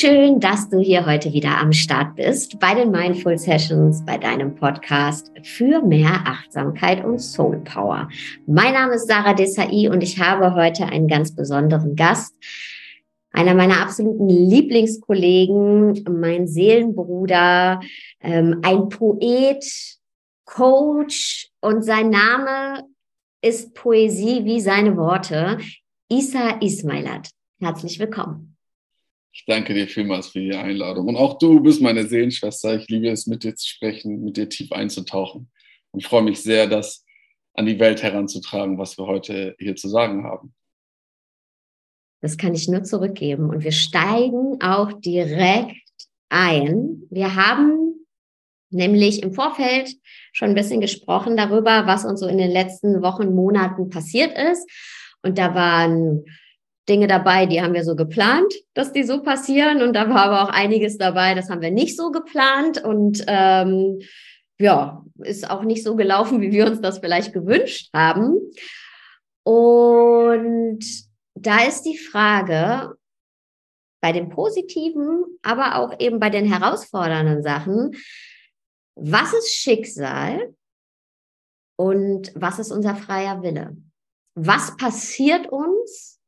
Schön, dass du hier heute wieder am Start bist bei den Mindful Sessions, bei deinem Podcast für mehr Achtsamkeit und Soul Power. Mein Name ist Sarah Desai und ich habe heute einen ganz besonderen Gast. Einer meiner absoluten Lieblingskollegen, mein Seelenbruder, ähm, ein Poet, Coach und sein Name ist Poesie wie seine Worte. Isa Ismailat. Herzlich willkommen. Ich danke dir vielmals für die Einladung. Und auch du bist meine Seelenschwester. Ich liebe es, mit dir zu sprechen, mit dir tief einzutauchen. Und freue mich sehr, das an die Welt heranzutragen, was wir heute hier zu sagen haben. Das kann ich nur zurückgeben. Und wir steigen auch direkt ein. Wir haben nämlich im Vorfeld schon ein bisschen gesprochen darüber, was uns so in den letzten Wochen, Monaten passiert ist. Und da waren Dinge dabei, die haben wir so geplant, dass die so passieren. Und da war aber auch einiges dabei, das haben wir nicht so geplant. Und ähm, ja, ist auch nicht so gelaufen, wie wir uns das vielleicht gewünscht haben. Und da ist die Frage, bei den positiven, aber auch eben bei den herausfordernden Sachen, was ist Schicksal und was ist unser freier Wille? Was passiert uns,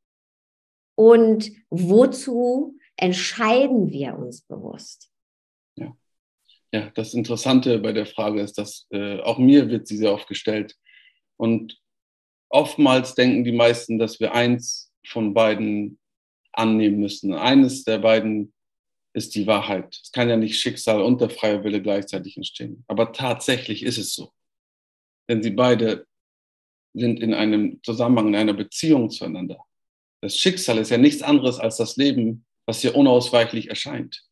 und wozu entscheiden wir uns bewusst? Ja, ja das Interessante bei der Frage ist, dass äh, auch mir wird sie sehr oft gestellt. Und oftmals denken die meisten, dass wir eins von beiden annehmen müssen. Eines der beiden ist die Wahrheit. Es kann ja nicht Schicksal und der freie Wille gleichzeitig entstehen. Aber tatsächlich ist es so. Denn sie beide sind in einem Zusammenhang, in einer Beziehung zueinander. Das Schicksal ist ja nichts anderes als das Leben, was hier unausweichlich erscheint.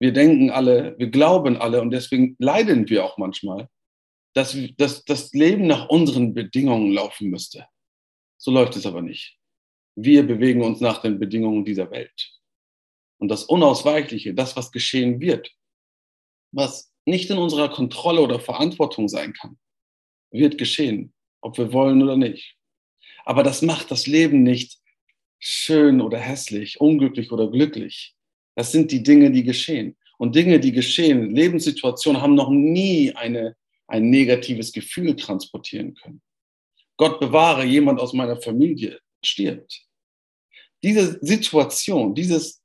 Wir denken alle, wir glauben alle und deswegen leiden wir auch manchmal, dass, dass das Leben nach unseren Bedingungen laufen müsste. So läuft es aber nicht. Wir bewegen uns nach den Bedingungen dieser Welt. Und das Unausweichliche, das, was geschehen wird, was nicht in unserer Kontrolle oder Verantwortung sein kann, wird geschehen, ob wir wollen oder nicht. Aber das macht das Leben nicht schön oder hässlich, unglücklich oder glücklich. Das sind die Dinge, die geschehen. Und Dinge, die geschehen, Lebenssituationen haben noch nie eine, ein negatives Gefühl transportieren können. Gott bewahre, jemand aus meiner Familie stirbt. Diese Situation, dieses,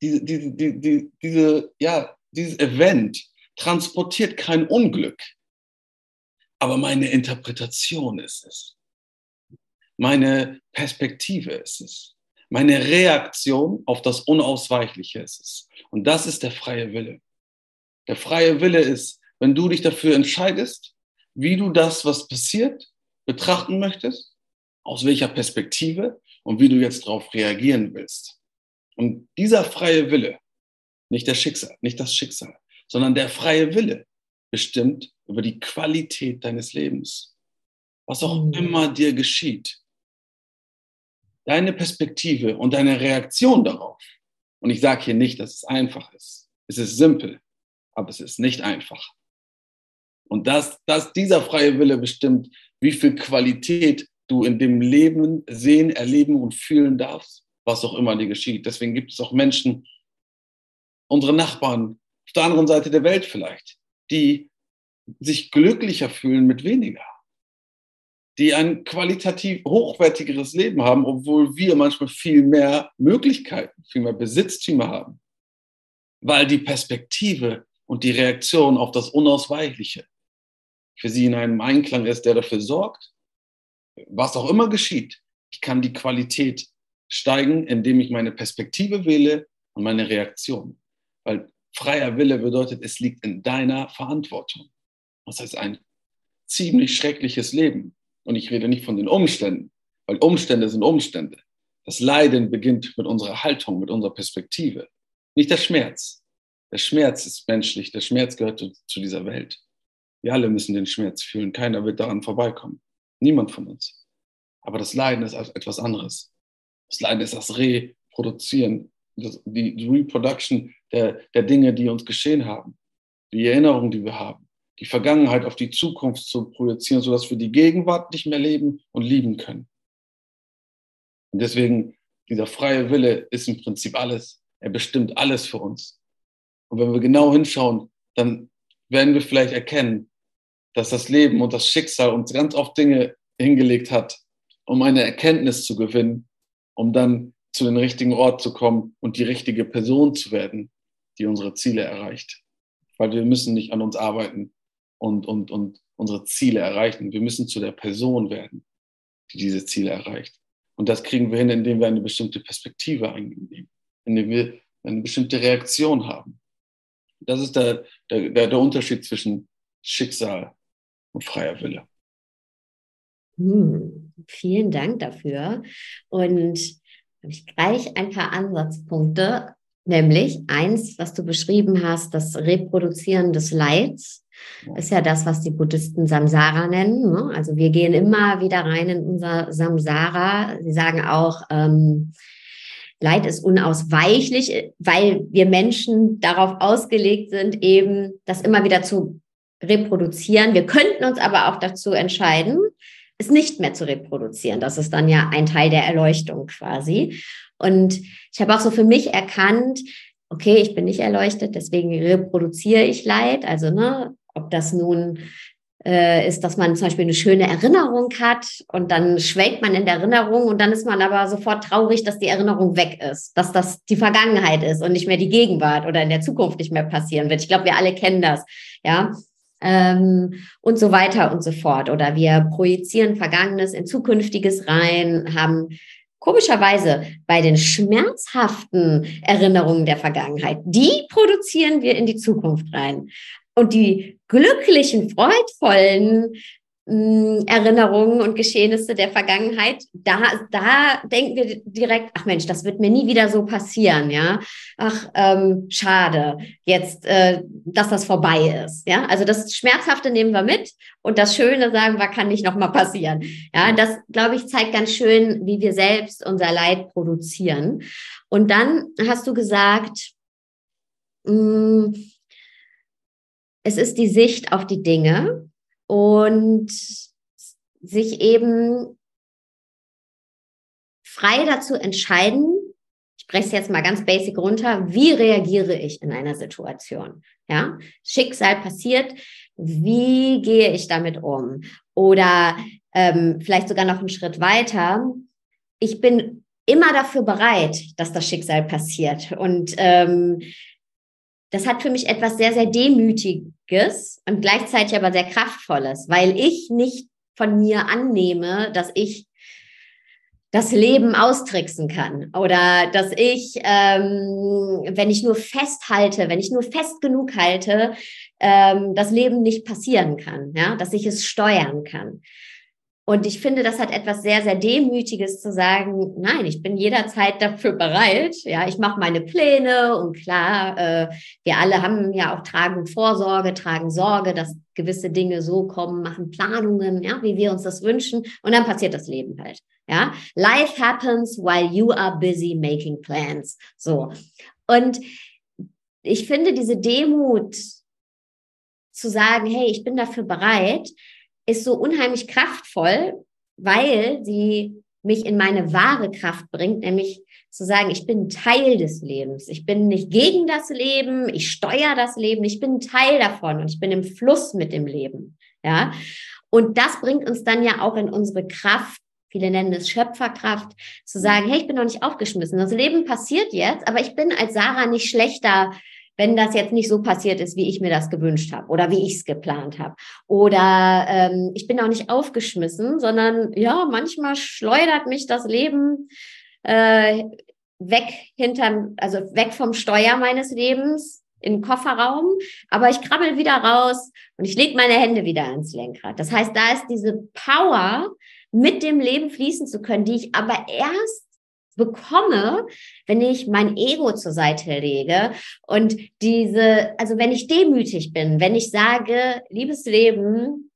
diese, diese, diese, diese, ja, dieses Event transportiert kein Unglück. Aber meine Interpretation ist es. Meine Perspektive ist es. Meine Reaktion auf das Unausweichliche ist es. Und das ist der freie Wille. Der freie Wille ist, wenn du dich dafür entscheidest, wie du das, was passiert, betrachten möchtest, aus welcher Perspektive und wie du jetzt darauf reagieren willst. Und dieser freie Wille, nicht der Schicksal, nicht das Schicksal, sondern der freie Wille bestimmt über die Qualität deines Lebens. Was auch mhm. immer dir geschieht, deine Perspektive und deine Reaktion darauf. Und ich sage hier nicht, dass es einfach ist. Es ist simpel, aber es ist nicht einfach. Und dass, dass dieser freie Wille bestimmt, wie viel Qualität du in dem Leben sehen, erleben und fühlen darfst, was auch immer dir geschieht. Deswegen gibt es auch Menschen, unsere Nachbarn auf der anderen Seite der Welt vielleicht, die sich glücklicher fühlen mit weniger die ein qualitativ hochwertigeres Leben haben, obwohl wir manchmal viel mehr Möglichkeiten, viel mehr Besitztümer haben. Weil die Perspektive und die Reaktion auf das Unausweichliche für sie in einem Einklang ist, der dafür sorgt, was auch immer geschieht, ich kann die Qualität steigen, indem ich meine Perspektive wähle und meine Reaktion. Weil freier Wille bedeutet, es liegt in deiner Verantwortung. Das heißt, ein ziemlich schreckliches Leben und ich rede nicht von den Umständen, weil Umstände sind Umstände. Das Leiden beginnt mit unserer Haltung, mit unserer Perspektive. Nicht der Schmerz. Der Schmerz ist menschlich. Der Schmerz gehört zu, dieser Welt. Wir alle müssen den Schmerz fühlen. Keiner wird daran vorbeikommen. Niemand von uns. Aber das Leiden ist etwas anderes. Das Leiden ist das Reproduzieren, die Reproduction der, der Dinge, die uns geschehen haben, die Erinnerungen, die wir haben die Vergangenheit auf die Zukunft zu projizieren, sodass wir die Gegenwart nicht mehr leben und lieben können. Und deswegen dieser freie Wille ist im Prinzip alles. Er bestimmt alles für uns. Und wenn wir genau hinschauen, dann werden wir vielleicht erkennen, dass das Leben und das Schicksal uns ganz oft Dinge hingelegt hat, um eine Erkenntnis zu gewinnen, um dann zu den richtigen Ort zu kommen und die richtige Person zu werden, die unsere Ziele erreicht. Weil wir müssen nicht an uns arbeiten und, und, und unsere Ziele erreichen. Wir müssen zu der Person werden, die diese Ziele erreicht. Und das kriegen wir hin, indem wir eine bestimmte Perspektive einnehmen, indem wir eine bestimmte Reaktion haben. Das ist der, der, der Unterschied zwischen Schicksal und freier Wille. Hm, vielen Dank dafür. Und habe ich gleich ein paar Ansatzpunkte, nämlich eins, was du beschrieben hast, das Reproduzieren des Leids. Ist ja das, was die Buddhisten Samsara nennen. Ne? Also wir gehen immer wieder rein in unser Samsara. Sie sagen auch, ähm, Leid ist unausweichlich, weil wir Menschen darauf ausgelegt sind, eben das immer wieder zu reproduzieren. Wir könnten uns aber auch dazu entscheiden, es nicht mehr zu reproduzieren. Das ist dann ja ein Teil der Erleuchtung quasi. Und ich habe auch so für mich erkannt, okay, ich bin nicht erleuchtet, deswegen reproduziere ich Leid. Also, ne, ob das nun äh, ist, dass man zum Beispiel eine schöne Erinnerung hat und dann schwelgt man in der Erinnerung und dann ist man aber sofort traurig, dass die Erinnerung weg ist, dass das die Vergangenheit ist und nicht mehr die Gegenwart oder in der Zukunft nicht mehr passieren wird. Ich glaube, wir alle kennen das, ja. Ähm, und so weiter und so fort. Oder wir projizieren Vergangenes in Zukünftiges rein, haben komischerweise bei den schmerzhaften Erinnerungen der Vergangenheit, die produzieren wir in die Zukunft rein. Und die glücklichen, freudvollen mh, hm, Erinnerungen und Geschehnisse der Vergangenheit, da, da denken wir direkt, ach Mensch, das wird mir nie wieder so passieren, ja. Ach, ähm, schade, jetzt, äh, dass das vorbei ist, ja. Also das Schmerzhafte nehmen wir mit und das Schöne sagen wir, kann nicht nochmal passieren. Ja, das, glaube ich, zeigt ganz schön, wie wir selbst unser Leid produzieren. Und dann hast du gesagt, mh, hm, es ist die Sicht auf die Dinge und sich eben frei dazu entscheiden, ich breche es jetzt mal ganz basic runter, wie reagiere ich in einer Situation? Ja, Schicksal passiert, wie gehe ich damit um? Oder ähm, vielleicht sogar noch einen Schritt weiter. Ich bin immer dafür bereit, dass das Schicksal passiert. Und ähm, das hat für mich etwas sehr, sehr Demütiges und gleichzeitig aber sehr Kraftvolles, weil ich nicht von mir annehme, dass ich das Leben austricksen kann oder dass ich, ähm, wenn ich nur festhalte, wenn ich nur fest genug halte, ähm, das Leben nicht passieren kann, ja, dass ich es steuern kann. Und ich finde, das hat etwas sehr, sehr Demütiges zu sagen, nein, ich bin jederzeit dafür bereit. Ja, ich mache meine Pläne und klar, äh, wir alle haben ja auch tragen Vorsorge, tragen Sorge, dass gewisse Dinge so kommen, machen Planungen, ja, wie wir uns das wünschen. Und dann passiert das Leben halt. Ja, life happens while you are busy making plans. So. Und ich finde diese Demut zu sagen, hey, ich bin dafür bereit, ist so unheimlich kraftvoll, weil sie mich in meine wahre Kraft bringt, nämlich zu sagen, ich bin Teil des Lebens. Ich bin nicht gegen das Leben, ich steuere das Leben, ich bin Teil davon und ich bin im Fluss mit dem Leben. Ja. Und das bringt uns dann ja auch in unsere Kraft, viele nennen es Schöpferkraft, zu sagen, hey, ich bin noch nicht aufgeschmissen. Das Leben passiert jetzt, aber ich bin als Sarah nicht schlechter wenn das jetzt nicht so passiert ist, wie ich mir das gewünscht habe oder wie ich es geplant habe. Oder ähm, ich bin auch nicht aufgeschmissen, sondern ja, manchmal schleudert mich das Leben äh, weg hinterm, also weg vom Steuer meines Lebens in den Kofferraum, aber ich krabbel wieder raus und ich lege meine Hände wieder ans Lenkrad. Das heißt, da ist diese Power, mit dem Leben fließen zu können, die ich aber erst bekomme, wenn ich mein Ego zur Seite lege und diese, also wenn ich demütig bin, wenn ich sage, liebes Leben,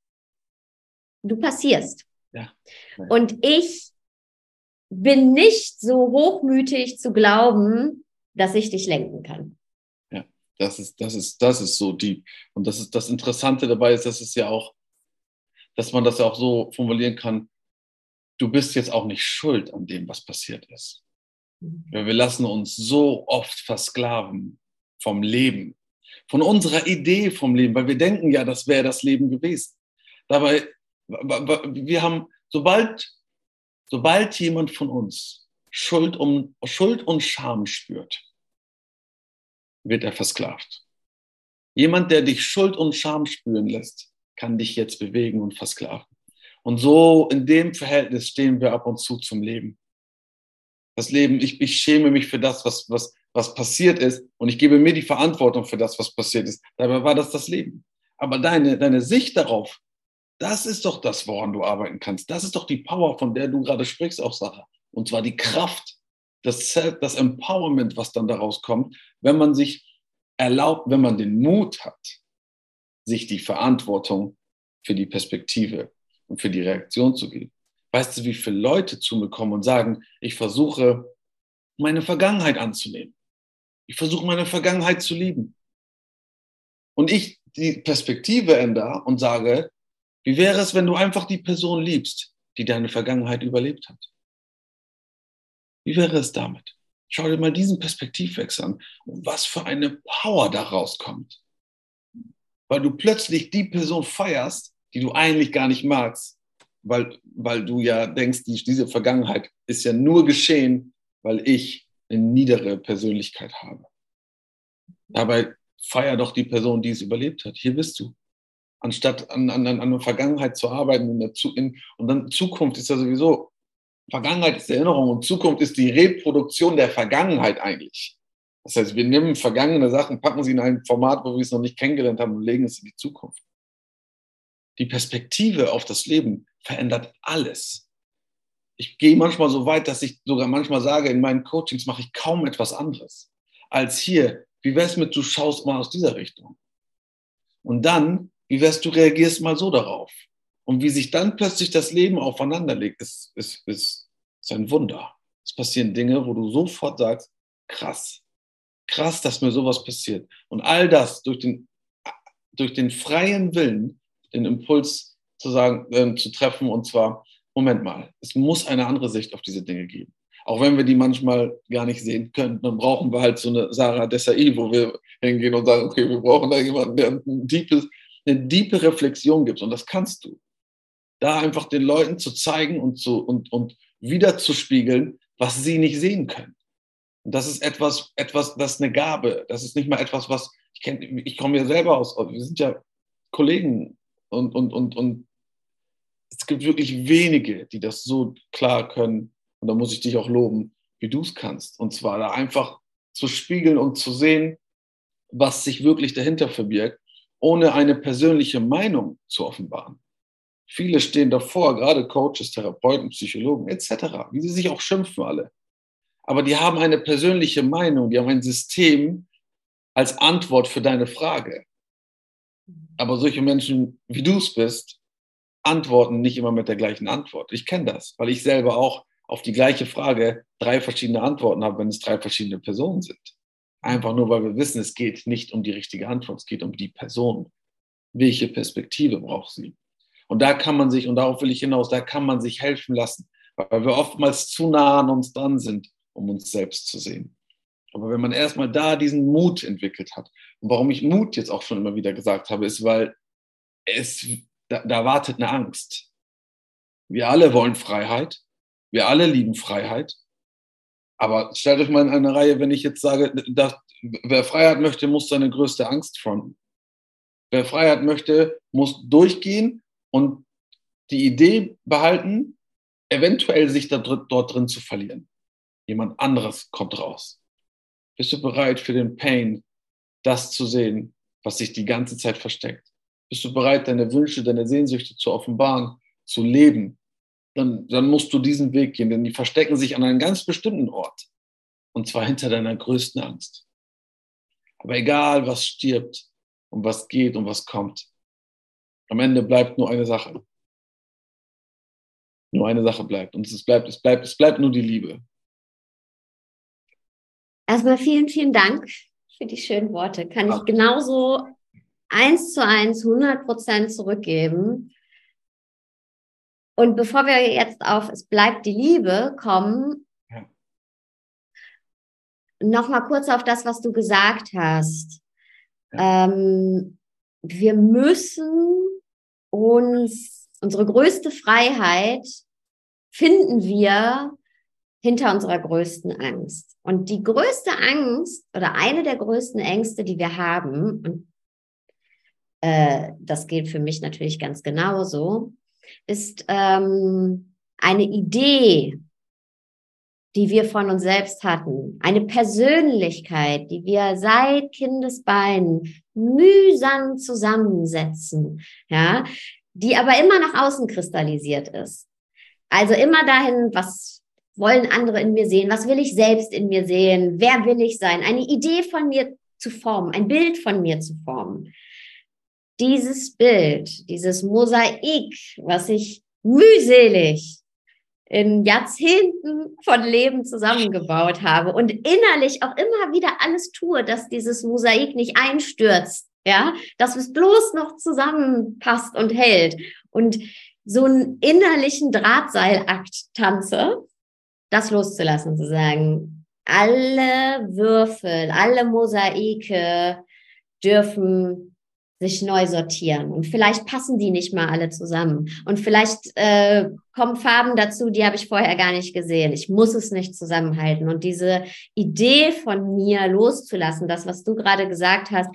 du passierst. Ja. Und ich bin nicht so hochmütig zu glauben, dass ich dich lenken kann. Ja, das ist, das ist, das ist so deep. Und das ist das Interessante dabei ist, dass es ja auch, dass man das ja auch so formulieren kann, du bist jetzt auch nicht schuld an dem, was passiert ist. Ja, wir lassen uns so oft versklaven vom Leben, von unserer Idee vom Leben, weil wir denken ja, das wäre das Leben gewesen. Dabei, wir haben, sobald, sobald jemand von uns Schuld, um, Schuld und Scham spürt, wird er versklavt. Jemand, der dich Schuld und Scham spüren lässt, kann dich jetzt bewegen und versklaven. Und so in dem Verhältnis stehen wir ab und zu zum Leben. Das Leben, ich, ich schäme mich für das, was, was, was passiert ist und ich gebe mir die Verantwortung für das, was passiert ist. Dabei war das das Leben. Aber deine, deine Sicht darauf, das ist doch das, woran du arbeiten kannst. Das ist doch die Power, von der du gerade sprichst, auch Sarah. Und zwar die Kraft, das, das Empowerment, was dann daraus kommt, wenn man sich erlaubt, wenn man den Mut hat, sich die Verantwortung für die Perspektive und für die Reaktion zu geben. Weißt du, wie viele Leute zu mir kommen und sagen, ich versuche, meine Vergangenheit anzunehmen. Ich versuche, meine Vergangenheit zu lieben. Und ich die Perspektive ändere und sage, wie wäre es, wenn du einfach die Person liebst, die deine Vergangenheit überlebt hat? Wie wäre es damit? Schau dir mal diesen Perspektivwechsel an und was für eine Power daraus kommt. Weil du plötzlich die Person feierst, die du eigentlich gar nicht magst, weil, weil du ja denkst, die, diese Vergangenheit ist ja nur geschehen, weil ich eine niedere Persönlichkeit habe. Dabei feier doch die Person, die es überlebt hat. Hier bist du. Anstatt an, an, an der Vergangenheit zu arbeiten in der, in, und dann Zukunft ist ja sowieso Vergangenheit ist Erinnerung und Zukunft ist die Reproduktion der Vergangenheit eigentlich. Das heißt, wir nehmen vergangene Sachen, packen sie in ein Format, wo wir es noch nicht kennengelernt haben und legen es in die Zukunft. Die Perspektive auf das Leben verändert alles. Ich gehe manchmal so weit, dass ich sogar manchmal sage, in meinen Coachings mache ich kaum etwas anderes als hier. Wie wär's mit, du schaust mal aus dieser Richtung? Und dann, wie wär's, du reagierst mal so darauf? Und wie sich dann plötzlich das Leben aufeinander legt, ist, ist, ist, ist ein Wunder. Es passieren Dinge, wo du sofort sagst, krass, krass, dass mir sowas passiert. Und all das durch den, durch den freien Willen, den Impuls zu sagen, äh, zu treffen, und zwar, Moment mal, es muss eine andere Sicht auf diese Dinge geben. Auch wenn wir die manchmal gar nicht sehen können, dann brauchen wir halt so eine Sarah Desai, wo wir hingehen und sagen, okay, wir brauchen da jemanden, der ein deepes, eine tiefe Reflexion gibt. Und das kannst du da einfach den Leuten zu zeigen und, zu, und, und wieder zu spiegeln, was sie nicht sehen können. Und das ist etwas, etwas, das ist eine Gabe. Das ist nicht mal etwas, was ich kenne. Ich komme ja selber aus. Wir sind ja Kollegen und, und, und, und es gibt wirklich wenige, die das so klar können. Und da muss ich dich auch loben, wie du es kannst. Und zwar da einfach zu spiegeln und zu sehen, was sich wirklich dahinter verbirgt, ohne eine persönliche Meinung zu offenbaren. Viele stehen davor, gerade Coaches, Therapeuten, Psychologen etc., wie sie sich auch schimpfen alle. Aber die haben eine persönliche Meinung, die haben ein System als Antwort für deine Frage. Aber solche Menschen, wie du es bist, antworten nicht immer mit der gleichen Antwort. Ich kenne das, weil ich selber auch auf die gleiche Frage drei verschiedene Antworten habe, wenn es drei verschiedene Personen sind. Einfach nur, weil wir wissen, es geht nicht um die richtige Antwort, es geht um die Person. Welche Perspektive braucht sie? Und da kann man sich, und darauf will ich hinaus, da kann man sich helfen lassen, weil wir oftmals zu nah an uns dran sind, um uns selbst zu sehen. Aber wenn man erstmal da diesen Mut entwickelt hat, warum ich Mut jetzt auch schon immer wieder gesagt habe, ist, weil es, da, da wartet eine Angst. Wir alle wollen Freiheit. Wir alle lieben Freiheit. Aber stellt euch mal in eine Reihe, wenn ich jetzt sage, dass, wer Freiheit möchte, muss seine größte Angst fronten. Wer Freiheit möchte, muss durchgehen und die Idee behalten, eventuell sich da, dort drin zu verlieren. Jemand anderes kommt raus. Bist du bereit für den Pain, das zu sehen, was sich die ganze Zeit versteckt? Bist du bereit, deine Wünsche, deine Sehnsüchte zu offenbaren, zu leben? Dann, dann musst du diesen Weg gehen, denn die verstecken sich an einem ganz bestimmten Ort. Und zwar hinter deiner größten Angst. Aber egal, was stirbt und was geht und was kommt, am Ende bleibt nur eine Sache. Nur eine Sache bleibt. Und es bleibt, es bleibt, es bleibt nur die Liebe. Erstmal vielen, vielen Dank für die schönen Worte. Kann ich genauso eins zu eins, 100 Prozent zurückgeben. Und bevor wir jetzt auf Es bleibt die Liebe kommen, ja. noch mal kurz auf das, was du gesagt hast. Ja. Ähm, wir müssen uns, unsere größte Freiheit finden wir hinter unserer größten Angst. Und die größte Angst oder eine der größten Ängste, die wir haben, und äh, das gilt für mich natürlich ganz genauso, ist ähm, eine Idee, die wir von uns selbst hatten, eine Persönlichkeit, die wir seit Kindesbeinen mühsam zusammensetzen, ja, die aber immer nach außen kristallisiert ist. Also immer dahin, was wollen andere in mir sehen? Was will ich selbst in mir sehen? Wer will ich sein? Eine Idee von mir zu formen, ein Bild von mir zu formen. Dieses Bild, dieses Mosaik, was ich mühselig in Jahrzehnten von Leben zusammengebaut habe und innerlich auch immer wieder alles tue, dass dieses Mosaik nicht einstürzt, ja, dass es bloß noch zusammenpasst und hält und so einen innerlichen Drahtseilakt tanze, das loszulassen, zu sagen, alle Würfel, alle Mosaike dürfen sich neu sortieren. Und vielleicht passen die nicht mal alle zusammen. Und vielleicht äh, kommen Farben dazu, die habe ich vorher gar nicht gesehen. Ich muss es nicht zusammenhalten. Und diese Idee von mir loszulassen, das, was du gerade gesagt hast,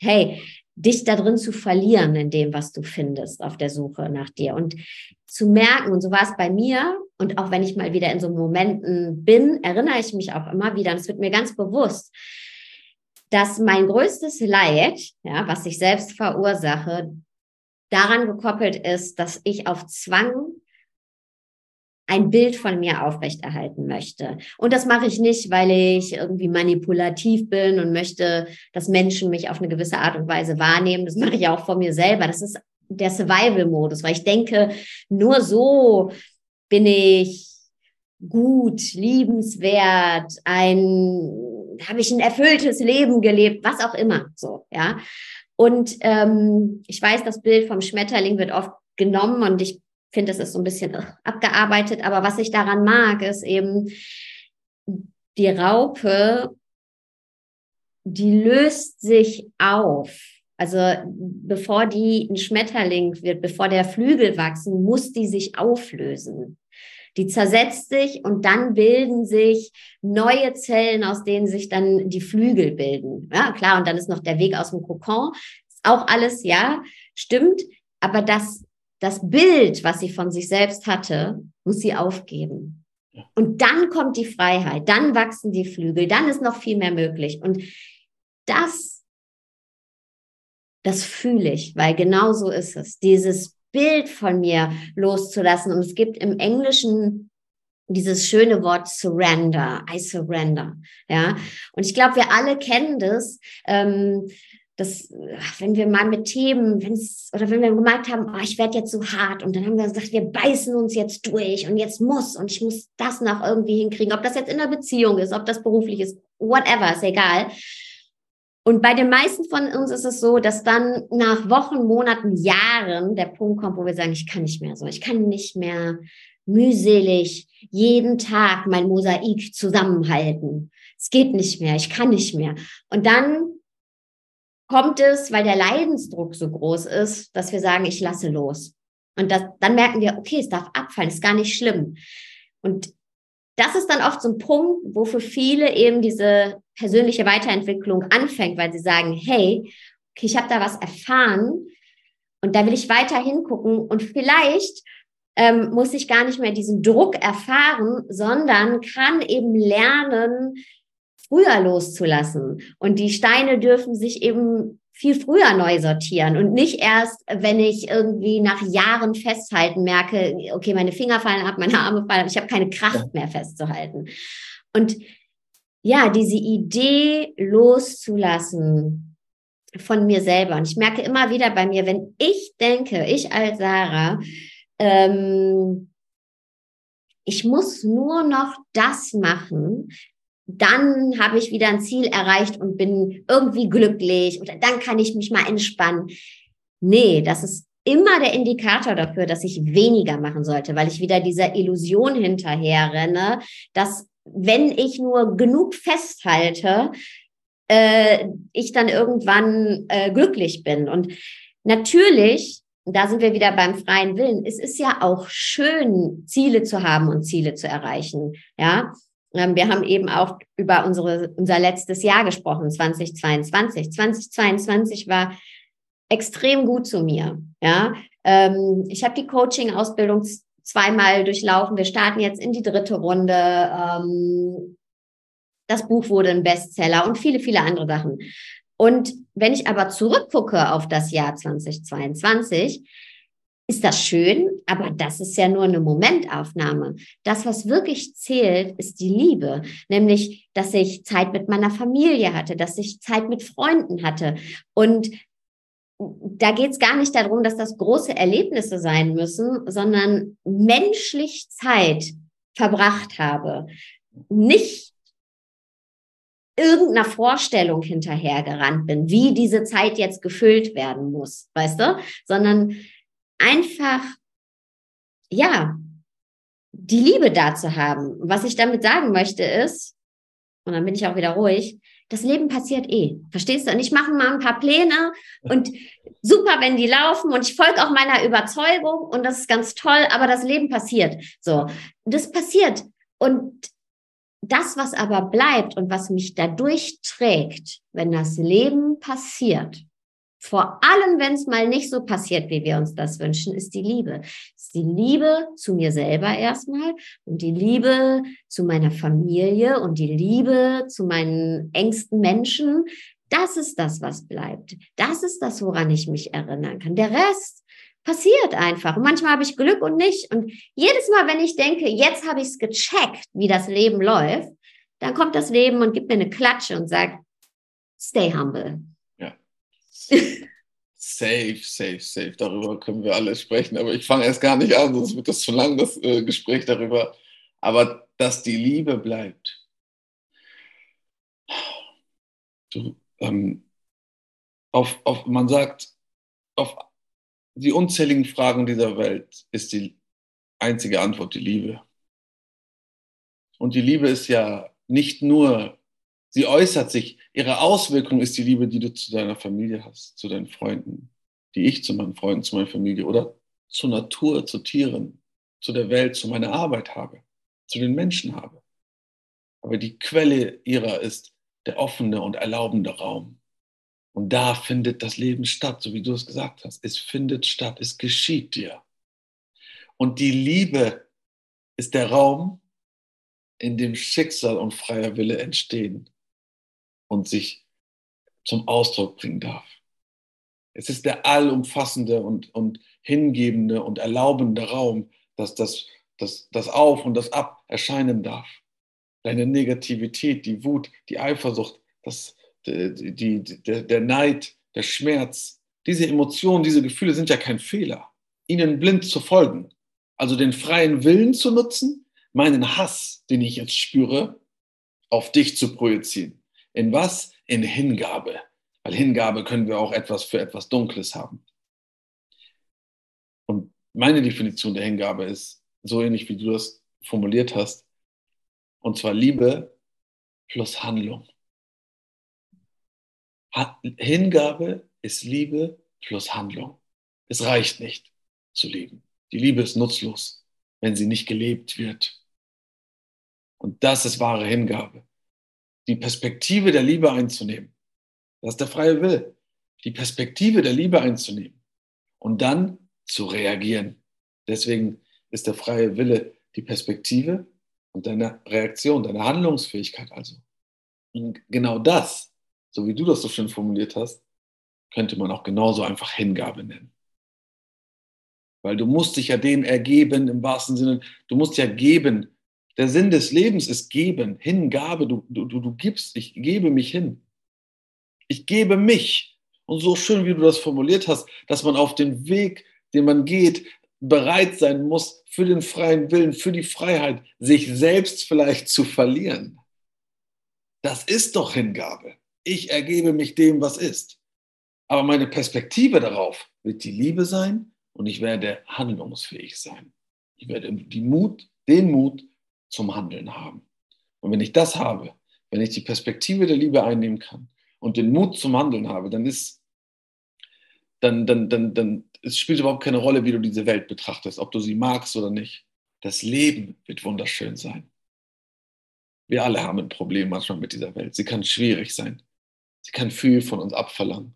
hey, dich da drin zu verlieren in dem, was du findest auf der Suche nach dir und zu merken, und so war es bei mir, und auch wenn ich mal wieder in so Momenten bin, erinnere ich mich auch immer wieder, und es wird mir ganz bewusst, dass mein größtes Leid, ja, was ich selbst verursache, daran gekoppelt ist, dass ich auf Zwang ein Bild von mir aufrechterhalten möchte. Und das mache ich nicht, weil ich irgendwie manipulativ bin und möchte, dass Menschen mich auf eine gewisse Art und Weise wahrnehmen. Das mache ich auch von mir selber. Das ist der Survival-Modus, weil ich denke, nur so bin ich gut, liebenswert, ein, habe ich ein erfülltes Leben gelebt, was auch immer, so, ja. Und ähm, ich weiß, das Bild vom Schmetterling wird oft genommen und ich finde, es ist so ein bisschen abgearbeitet, aber was ich daran mag, ist eben die Raupe, die löst sich auf. Also bevor die ein Schmetterling wird, bevor der Flügel wachsen, muss die sich auflösen. Die zersetzt sich und dann bilden sich neue Zellen, aus denen sich dann die Flügel bilden. Ja, klar, und dann ist noch der Weg aus dem Kokon. Ist auch alles, ja, stimmt. Aber das das Bild, was sie von sich selbst hatte, muss sie aufgeben. Und dann kommt die Freiheit, dann wachsen die Flügel, dann ist noch viel mehr möglich. Und das, das fühle ich, weil genau so ist es. Dieses Bild von mir loszulassen. Und es gibt im Englischen dieses schöne Wort surrender, I surrender, ja. Und ich glaube, wir alle kennen das. Ähm, dass, wenn wir mal mit Themen, wenn es, oder wenn wir gemerkt haben, oh, ich werde jetzt so hart und dann haben wir gesagt, wir beißen uns jetzt durch und jetzt muss und ich muss das noch irgendwie hinkriegen, ob das jetzt in der Beziehung ist, ob das beruflich ist, whatever, ist egal. Und bei den meisten von uns ist es so, dass dann nach Wochen, Monaten, Jahren der Punkt kommt, wo wir sagen, ich kann nicht mehr so, ich kann nicht mehr mühselig jeden Tag mein Mosaik zusammenhalten. Es geht nicht mehr, ich kann nicht mehr. Und dann kommt es, weil der Leidensdruck so groß ist, dass wir sagen, ich lasse los. Und das, dann merken wir, okay, es darf abfallen, ist gar nicht schlimm. Und das ist dann oft so ein Punkt, wo für viele eben diese persönliche Weiterentwicklung anfängt, weil sie sagen, hey, okay, ich habe da was erfahren und da will ich weiter hingucken und vielleicht ähm, muss ich gar nicht mehr diesen Druck erfahren, sondern kann eben lernen, früher loszulassen. Und die Steine dürfen sich eben viel früher neu sortieren und nicht erst, wenn ich irgendwie nach Jahren festhalten merke, okay, meine Finger fallen ab, meine Arme fallen ab, ich habe keine Kraft mehr festzuhalten. Und ja, diese Idee loszulassen von mir selber. Und ich merke immer wieder bei mir, wenn ich denke, ich als Sarah, ähm, ich muss nur noch das machen, dann habe ich wieder ein Ziel erreicht und bin irgendwie glücklich oder dann kann ich mich mal entspannen. Nee, das ist immer der Indikator dafür, dass ich weniger machen sollte, weil ich wieder dieser Illusion hinterher renne, dass wenn ich nur genug festhalte, äh, ich dann irgendwann äh, glücklich bin. Und natürlich, da sind wir wieder beim freien Willen, es ist ja auch schön, Ziele zu haben und Ziele zu erreichen. Ja, ähm, wir haben eben auch über unsere, unser letztes Jahr gesprochen, 2022. 2022 war extrem gut zu mir. Ja, ähm, ich habe die Coaching-Ausbildung zweimal durchlaufen. Wir starten jetzt in die dritte Runde. Ähm, das Buch wurde ein Bestseller und viele, viele andere Sachen. Und wenn ich aber zurückgucke auf das Jahr 2022, ist das schön, aber das ist ja nur eine Momentaufnahme. Das, was wirklich zählt, ist die Liebe, nämlich, dass ich Zeit mit meiner Familie hatte, dass ich Zeit mit Freunden hatte. Und da geht es gar nicht darum, dass das große Erlebnisse sein müssen, sondern menschlich Zeit verbracht habe. Nicht irgendeiner Vorstellung hinterhergerannt bin, wie diese Zeit jetzt gefüllt werden muss, weißt du, sondern einfach, ja, die Liebe da zu haben. Was ich damit sagen möchte ist, und dann bin ich auch wieder ruhig, das Leben passiert eh. Verstehst du? Und ich mache mal ein paar Pläne und super, wenn die laufen und ich folge auch meiner Überzeugung und das ist ganz toll, aber das Leben passiert. So, das passiert. Und das, was aber bleibt und was mich dadurch trägt, wenn das Leben passiert, vor allem, wenn es mal nicht so passiert, wie wir uns das wünschen, ist die Liebe. Ist die Liebe zu mir selber erstmal und die Liebe zu meiner Familie und die Liebe zu meinen engsten Menschen. Das ist das, was bleibt. Das ist das, woran ich mich erinnern kann. Der Rest passiert einfach. Und manchmal habe ich Glück und nicht. Und jedes Mal, wenn ich denke, jetzt habe ich es gecheckt, wie das Leben läuft, dann kommt das Leben und gibt mir eine Klatsche und sagt, stay humble. Safe, safe, safe. Darüber können wir alle sprechen. Aber ich fange erst gar nicht an, sonst wird das zu lang, das äh, Gespräch darüber. Aber dass die Liebe bleibt. Du, ähm, auf, auf, man sagt, auf die unzähligen Fragen dieser Welt ist die einzige Antwort die Liebe. Und die Liebe ist ja nicht nur Sie äußert sich, ihre Auswirkung ist die Liebe, die du zu deiner Familie hast, zu deinen Freunden, die ich zu meinen Freunden, zu meiner Familie oder zur Natur, zu Tieren, zu der Welt, zu meiner Arbeit habe, zu den Menschen habe. Aber die Quelle ihrer ist der offene und erlaubende Raum. Und da findet das Leben statt, so wie du es gesagt hast. Es findet statt, es geschieht dir. Und die Liebe ist der Raum, in dem Schicksal und freier Wille entstehen und sich zum Ausdruck bringen darf. Es ist der allumfassende und, und hingebende und erlaubende Raum, dass das, das, das Auf und das Ab erscheinen darf. Deine Negativität, die Wut, die Eifersucht, das, die, die, der, der Neid, der Schmerz, diese Emotionen, diese Gefühle sind ja kein Fehler. Ihnen blind zu folgen, also den freien Willen zu nutzen, meinen Hass, den ich jetzt spüre, auf dich zu projizieren. In was? In Hingabe. Weil Hingabe können wir auch etwas für etwas Dunkles haben. Und meine Definition der Hingabe ist so ähnlich, wie du das formuliert hast. Und zwar Liebe plus Handlung. Hingabe ist Liebe plus Handlung. Es reicht nicht zu lieben. Die Liebe ist nutzlos, wenn sie nicht gelebt wird. Und das ist wahre Hingabe die Perspektive der Liebe einzunehmen. Das ist der freie Will. Die Perspektive der Liebe einzunehmen und dann zu reagieren. Deswegen ist der freie Wille die Perspektive und deine Reaktion, deine Handlungsfähigkeit also. Und genau das, so wie du das so schön formuliert hast, könnte man auch genauso einfach Hingabe nennen. Weil du musst dich ja dem ergeben im wahrsten Sinne, du musst ja geben, der Sinn des Lebens ist geben, Hingabe. Du, du, du gibst, ich gebe mich hin. Ich gebe mich. Und so schön, wie du das formuliert hast, dass man auf den Weg, den man geht, bereit sein muss für den freien Willen, für die Freiheit, sich selbst vielleicht zu verlieren. Das ist doch Hingabe. Ich ergebe mich dem, was ist. Aber meine Perspektive darauf wird die Liebe sein und ich werde handlungsfähig sein. Ich werde die Mut, den Mut zum Handeln haben. Und wenn ich das habe, wenn ich die Perspektive der Liebe einnehmen kann und den Mut zum Handeln habe, dann ist, dann, dann, dann, dann, es spielt überhaupt keine Rolle, wie du diese Welt betrachtest, ob du sie magst oder nicht. Das Leben wird wunderschön sein. Wir alle haben ein Problem manchmal mit dieser Welt. Sie kann schwierig sein. Sie kann viel von uns abverlangen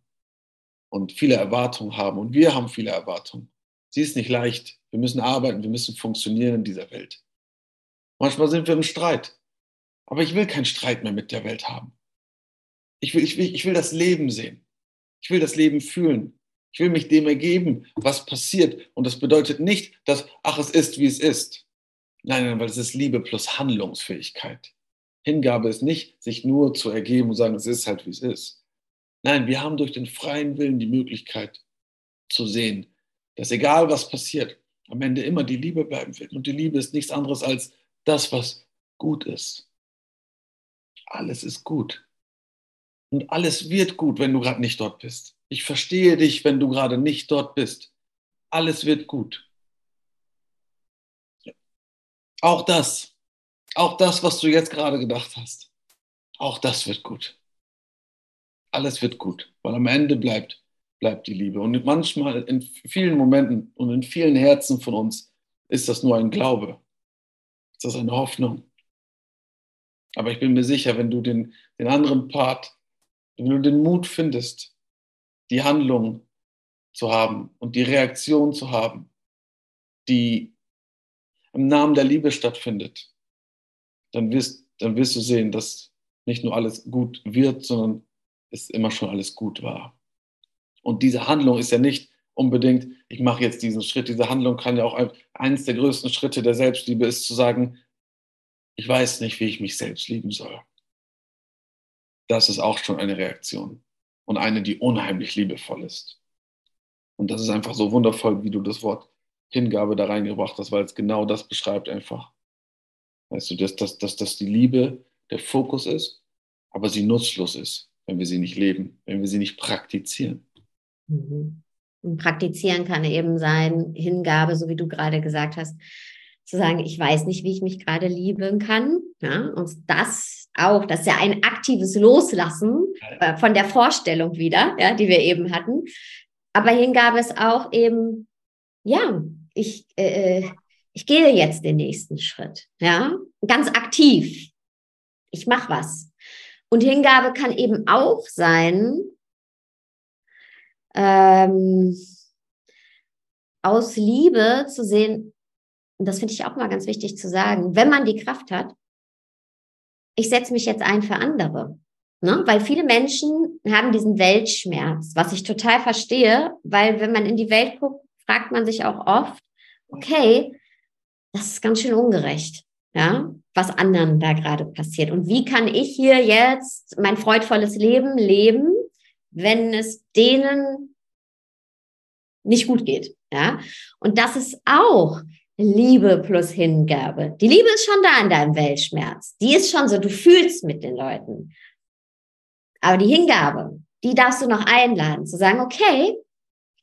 und viele Erwartungen haben. Und wir haben viele Erwartungen. Sie ist nicht leicht. Wir müssen arbeiten, wir müssen funktionieren in dieser Welt. Manchmal sind wir im Streit. Aber ich will keinen Streit mehr mit der Welt haben. Ich will, ich will, ich will das Leben sehen. Ich will das Leben fühlen. Ich will mich dem ergeben, was passiert. Und das bedeutet nicht, dass, ach, es ist, wie es ist. Nein, nein, weil es ist Liebe plus Handlungsfähigkeit. Hingabe ist nicht, sich nur zu ergeben und sagen, es ist halt, wie es ist. Nein, wir haben durch den freien Willen die Möglichkeit zu sehen, dass egal was passiert, am Ende immer die Liebe bleiben wird. Und die Liebe ist nichts anderes als das, was gut ist. Alles ist gut. Und alles wird gut, wenn du gerade nicht dort bist. Ich verstehe dich, wenn du gerade nicht dort bist. Alles wird gut. Auch das, auch das, was du jetzt gerade gedacht hast, auch das wird gut. Alles wird gut, weil am Ende bleibt, bleibt die Liebe. Und manchmal, in vielen Momenten und in vielen Herzen von uns, ist das nur ein Glaube. Ist das eine Hoffnung? Aber ich bin mir sicher, wenn du den, den anderen Part, wenn du den Mut findest, die Handlung zu haben und die Reaktion zu haben, die im Namen der Liebe stattfindet, dann wirst, dann wirst du sehen, dass nicht nur alles gut wird, sondern es immer schon alles gut war. Und diese Handlung ist ja nicht unbedingt, ich mache jetzt diesen Schritt. Diese Handlung kann ja auch eines der größten Schritte der Selbstliebe ist zu sagen, ich weiß nicht, wie ich mich selbst lieben soll. Das ist auch schon eine Reaktion und eine, die unheimlich liebevoll ist. Und das ist einfach so wundervoll, wie du das Wort Hingabe da reingebracht hast, weil es genau das beschreibt einfach. Weißt du, dass, dass, dass, dass die Liebe der Fokus ist, aber sie nutzlos ist, wenn wir sie nicht leben, wenn wir sie nicht praktizieren. Mhm. Und praktizieren kann eben sein, Hingabe, so wie du gerade gesagt hast, zu sagen, ich weiß nicht, wie ich mich gerade lieben kann. Ja? Und das auch, das ist ja ein aktives Loslassen äh, von der Vorstellung wieder, ja, die wir eben hatten. Aber Hingabe ist auch eben, ja, ich, äh, ich gehe jetzt den nächsten Schritt, ja, ganz aktiv. Ich mache was. Und Hingabe kann eben auch sein, ähm, aus Liebe zu sehen, und das finde ich auch mal ganz wichtig zu sagen, wenn man die Kraft hat, ich setze mich jetzt ein für andere. Ne? Weil viele Menschen haben diesen Weltschmerz, was ich total verstehe, weil wenn man in die Welt guckt, fragt man sich auch oft, okay, das ist ganz schön ungerecht, ja, was anderen da gerade passiert. Und wie kann ich hier jetzt mein freudvolles Leben leben, wenn es denen nicht gut geht, ja? Und das ist auch Liebe plus Hingabe. Die Liebe ist schon da in deinem Weltschmerz. Die ist schon so, du fühlst mit den Leuten. Aber die Hingabe, die darfst du noch einladen, zu sagen, okay,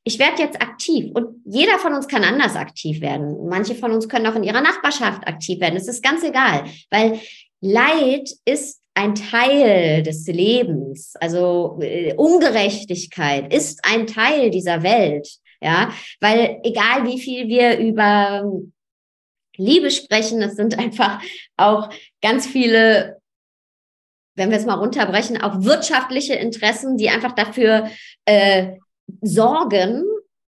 ich werde jetzt aktiv. Und jeder von uns kann anders aktiv werden. Manche von uns können auch in ihrer Nachbarschaft aktiv werden. Es ist ganz egal, weil Leid ist ein Teil des Lebens. Also äh, Ungerechtigkeit ist ein Teil dieser Welt. Ja, weil egal wie viel wir über Liebe sprechen, es sind einfach auch ganz viele, wenn wir es mal runterbrechen, auch wirtschaftliche Interessen, die einfach dafür äh, sorgen,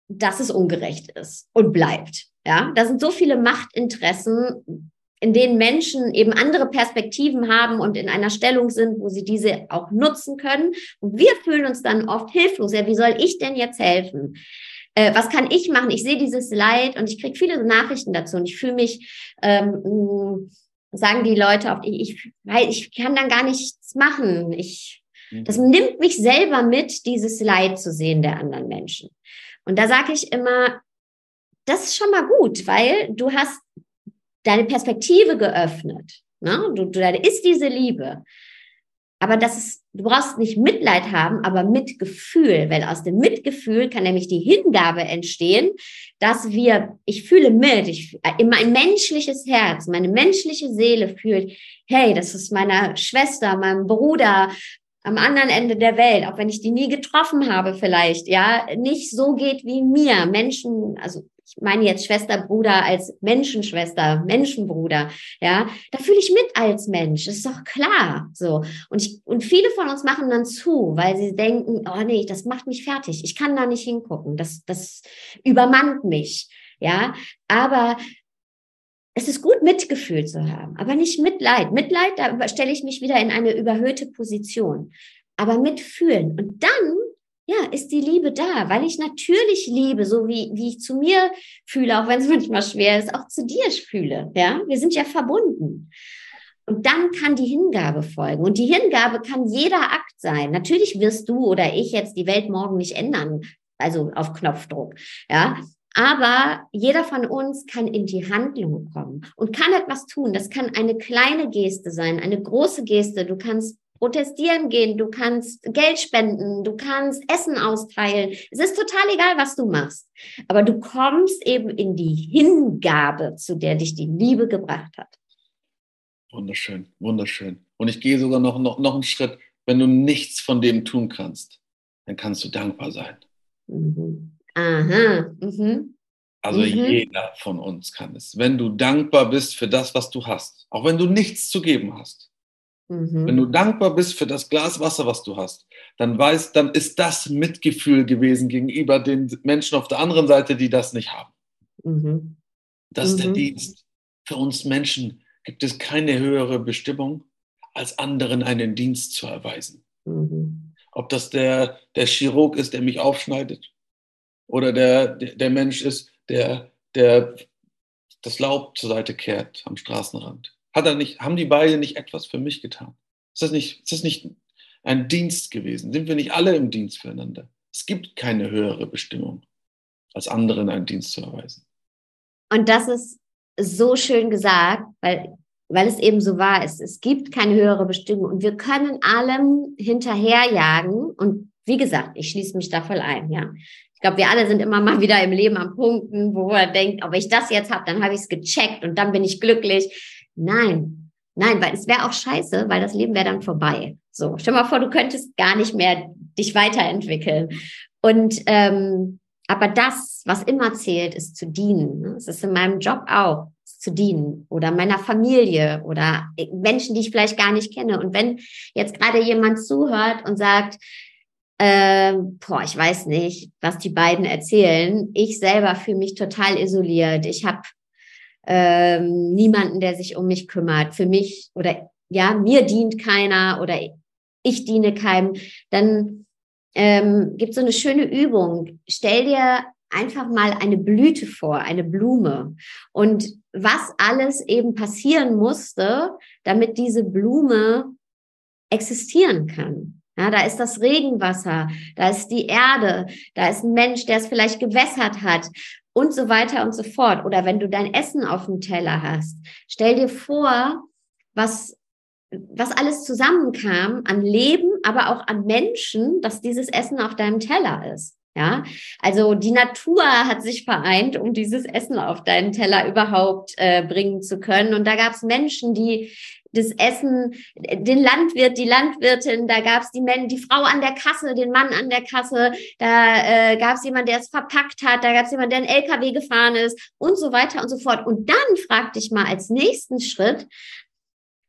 dass es ungerecht ist und bleibt. Ja, da sind so viele Machtinteressen, in denen Menschen eben andere Perspektiven haben und in einer Stellung sind, wo sie diese auch nutzen können. Und wir fühlen uns dann oft hilflos. Ja, wie soll ich denn jetzt helfen? Äh, was kann ich machen? Ich sehe dieses Leid und ich kriege viele Nachrichten dazu und ich fühle mich, ähm, sagen die Leute oft, ich, ich, ich kann dann gar nichts machen. Ich, mhm. das nimmt mich selber mit, dieses Leid zu sehen der anderen Menschen. Und da sage ich immer, das ist schon mal gut, weil du hast deine Perspektive geöffnet. Ne? Du, du, da ist diese Liebe. Aber das ist, du brauchst nicht Mitleid haben, aber Mitgefühl, weil aus dem Mitgefühl kann nämlich die Hingabe entstehen, dass wir, ich fühle mit, ich, mein menschliches Herz, meine menschliche Seele fühlt, hey, das ist meiner Schwester, meinem Bruder, am anderen Ende der Welt, auch wenn ich die nie getroffen habe vielleicht, ja, nicht so geht wie mir. Menschen, also ich meine jetzt Schwester, Bruder als Menschenschwester, Menschenbruder, ja, da fühle ich mit als Mensch, ist doch klar, so. Und ich, und viele von uns machen dann zu, weil sie denken, oh nee, das macht mich fertig, ich kann da nicht hingucken, das, das übermannt mich, ja. Aber es ist gut, Mitgefühl zu haben, aber nicht Mitleid. Mitleid, da stelle ich mich wieder in eine überhöhte Position. Aber mitfühlen. Und dann, ja, ist die Liebe da, weil ich natürlich liebe, so wie, wie ich zu mir fühle, auch wenn es manchmal schwer ist, auch zu dir fühle. Ja, wir sind ja verbunden. Und dann kann die Hingabe folgen. Und die Hingabe kann jeder Akt sein. Natürlich wirst du oder ich jetzt die Welt morgen nicht ändern, also auf Knopfdruck. Ja, aber jeder von uns kann in die Handlung kommen und kann etwas tun. Das kann eine kleine Geste sein, eine große Geste. Du kannst protestieren gehen, du kannst Geld spenden, du kannst Essen austeilen. Es ist total egal, was du machst. Aber du kommst eben in die Hingabe, zu der dich die Liebe gebracht hat. Wunderschön, wunderschön. Und ich gehe sogar noch, noch, noch einen Schritt. Wenn du nichts von dem tun kannst, dann kannst du dankbar sein. Mhm. Aha. Mhm. Also mhm. jeder von uns kann es. Wenn du dankbar bist für das, was du hast, auch wenn du nichts zu geben hast, mhm. wenn du dankbar bist für das Glas Wasser, was du hast, dann weißt, dann ist das Mitgefühl gewesen gegenüber den Menschen auf der anderen Seite, die das nicht haben. Mhm. Das ist der mhm. Dienst. Für uns Menschen gibt es keine höhere Bestimmung, als anderen einen Dienst zu erweisen. Mhm. Ob das der, der Chirurg ist, der mich aufschneidet, oder der, der Mensch ist, der, der das Laub zur Seite kehrt am Straßenrand? Hat er nicht, haben die beiden nicht etwas für mich getan? Ist das nicht, ist das nicht ein Dienst gewesen? Sind wir nicht alle im Dienst füreinander? Es gibt keine höhere Bestimmung, als anderen einen Dienst zu erweisen. Und das ist so schön gesagt, weil, weil es eben so wahr ist. Es gibt keine höhere Bestimmung und wir können allem hinterherjagen. Und wie gesagt, ich schließe mich da voll ein, ja glaube, wir alle sind immer mal wieder im Leben am Punkten, wo er denkt, ob ich das jetzt habe, dann habe ich es gecheckt und dann bin ich glücklich. Nein, nein, weil es wäre auch scheiße, weil das Leben wäre dann vorbei. So, stell mal vor, du könntest gar nicht mehr dich weiterentwickeln. Und ähm, aber das, was immer zählt, ist zu dienen. Ne? Es ist in meinem Job auch zu dienen oder meiner Familie oder Menschen, die ich vielleicht gar nicht kenne. Und wenn jetzt gerade jemand zuhört und sagt, ähm, boah, ich weiß nicht, was die beiden erzählen. Ich selber fühle mich total isoliert. Ich habe ähm, niemanden, der sich um mich kümmert. Für mich oder ja, mir dient keiner oder ich diene keinem. Dann ähm, gibt so eine schöne Übung. Stell dir einfach mal eine Blüte vor, eine Blume und was alles eben passieren musste, damit diese Blume existieren kann. Ja, da ist das Regenwasser, da ist die Erde, da ist ein Mensch, der es vielleicht gewässert hat und so weiter und so fort. Oder wenn du dein Essen auf dem Teller hast, stell dir vor, was, was alles zusammenkam an Leben, aber auch an Menschen, dass dieses Essen auf deinem Teller ist. Ja, also die Natur hat sich vereint, um dieses Essen auf deinen Teller überhaupt äh, bringen zu können. Und da gab es Menschen, die das Essen, den Landwirt, die Landwirtin, da gab es die, die Frau an der Kasse, den Mann an der Kasse, da äh, gab es jemand, der es verpackt hat, da gab es jemand, der einen LKW gefahren ist und so weiter und so fort. Und dann frag dich mal als nächsten Schritt,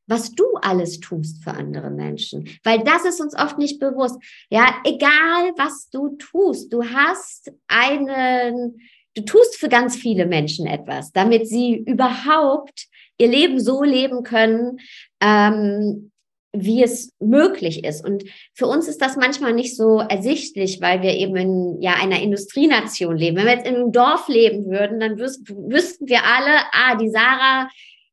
was du alles tust für andere Menschen, weil das ist uns oft nicht bewusst. Ja, egal was du tust, du hast einen, du tust für ganz viele Menschen etwas, damit sie überhaupt ihr Leben so leben können, ähm, wie es möglich ist. Und für uns ist das manchmal nicht so ersichtlich, weil wir eben in ja, einer Industrienation leben. Wenn wir jetzt in einem Dorf leben würden, dann wüs wüssten wir alle, ah, die Sarah,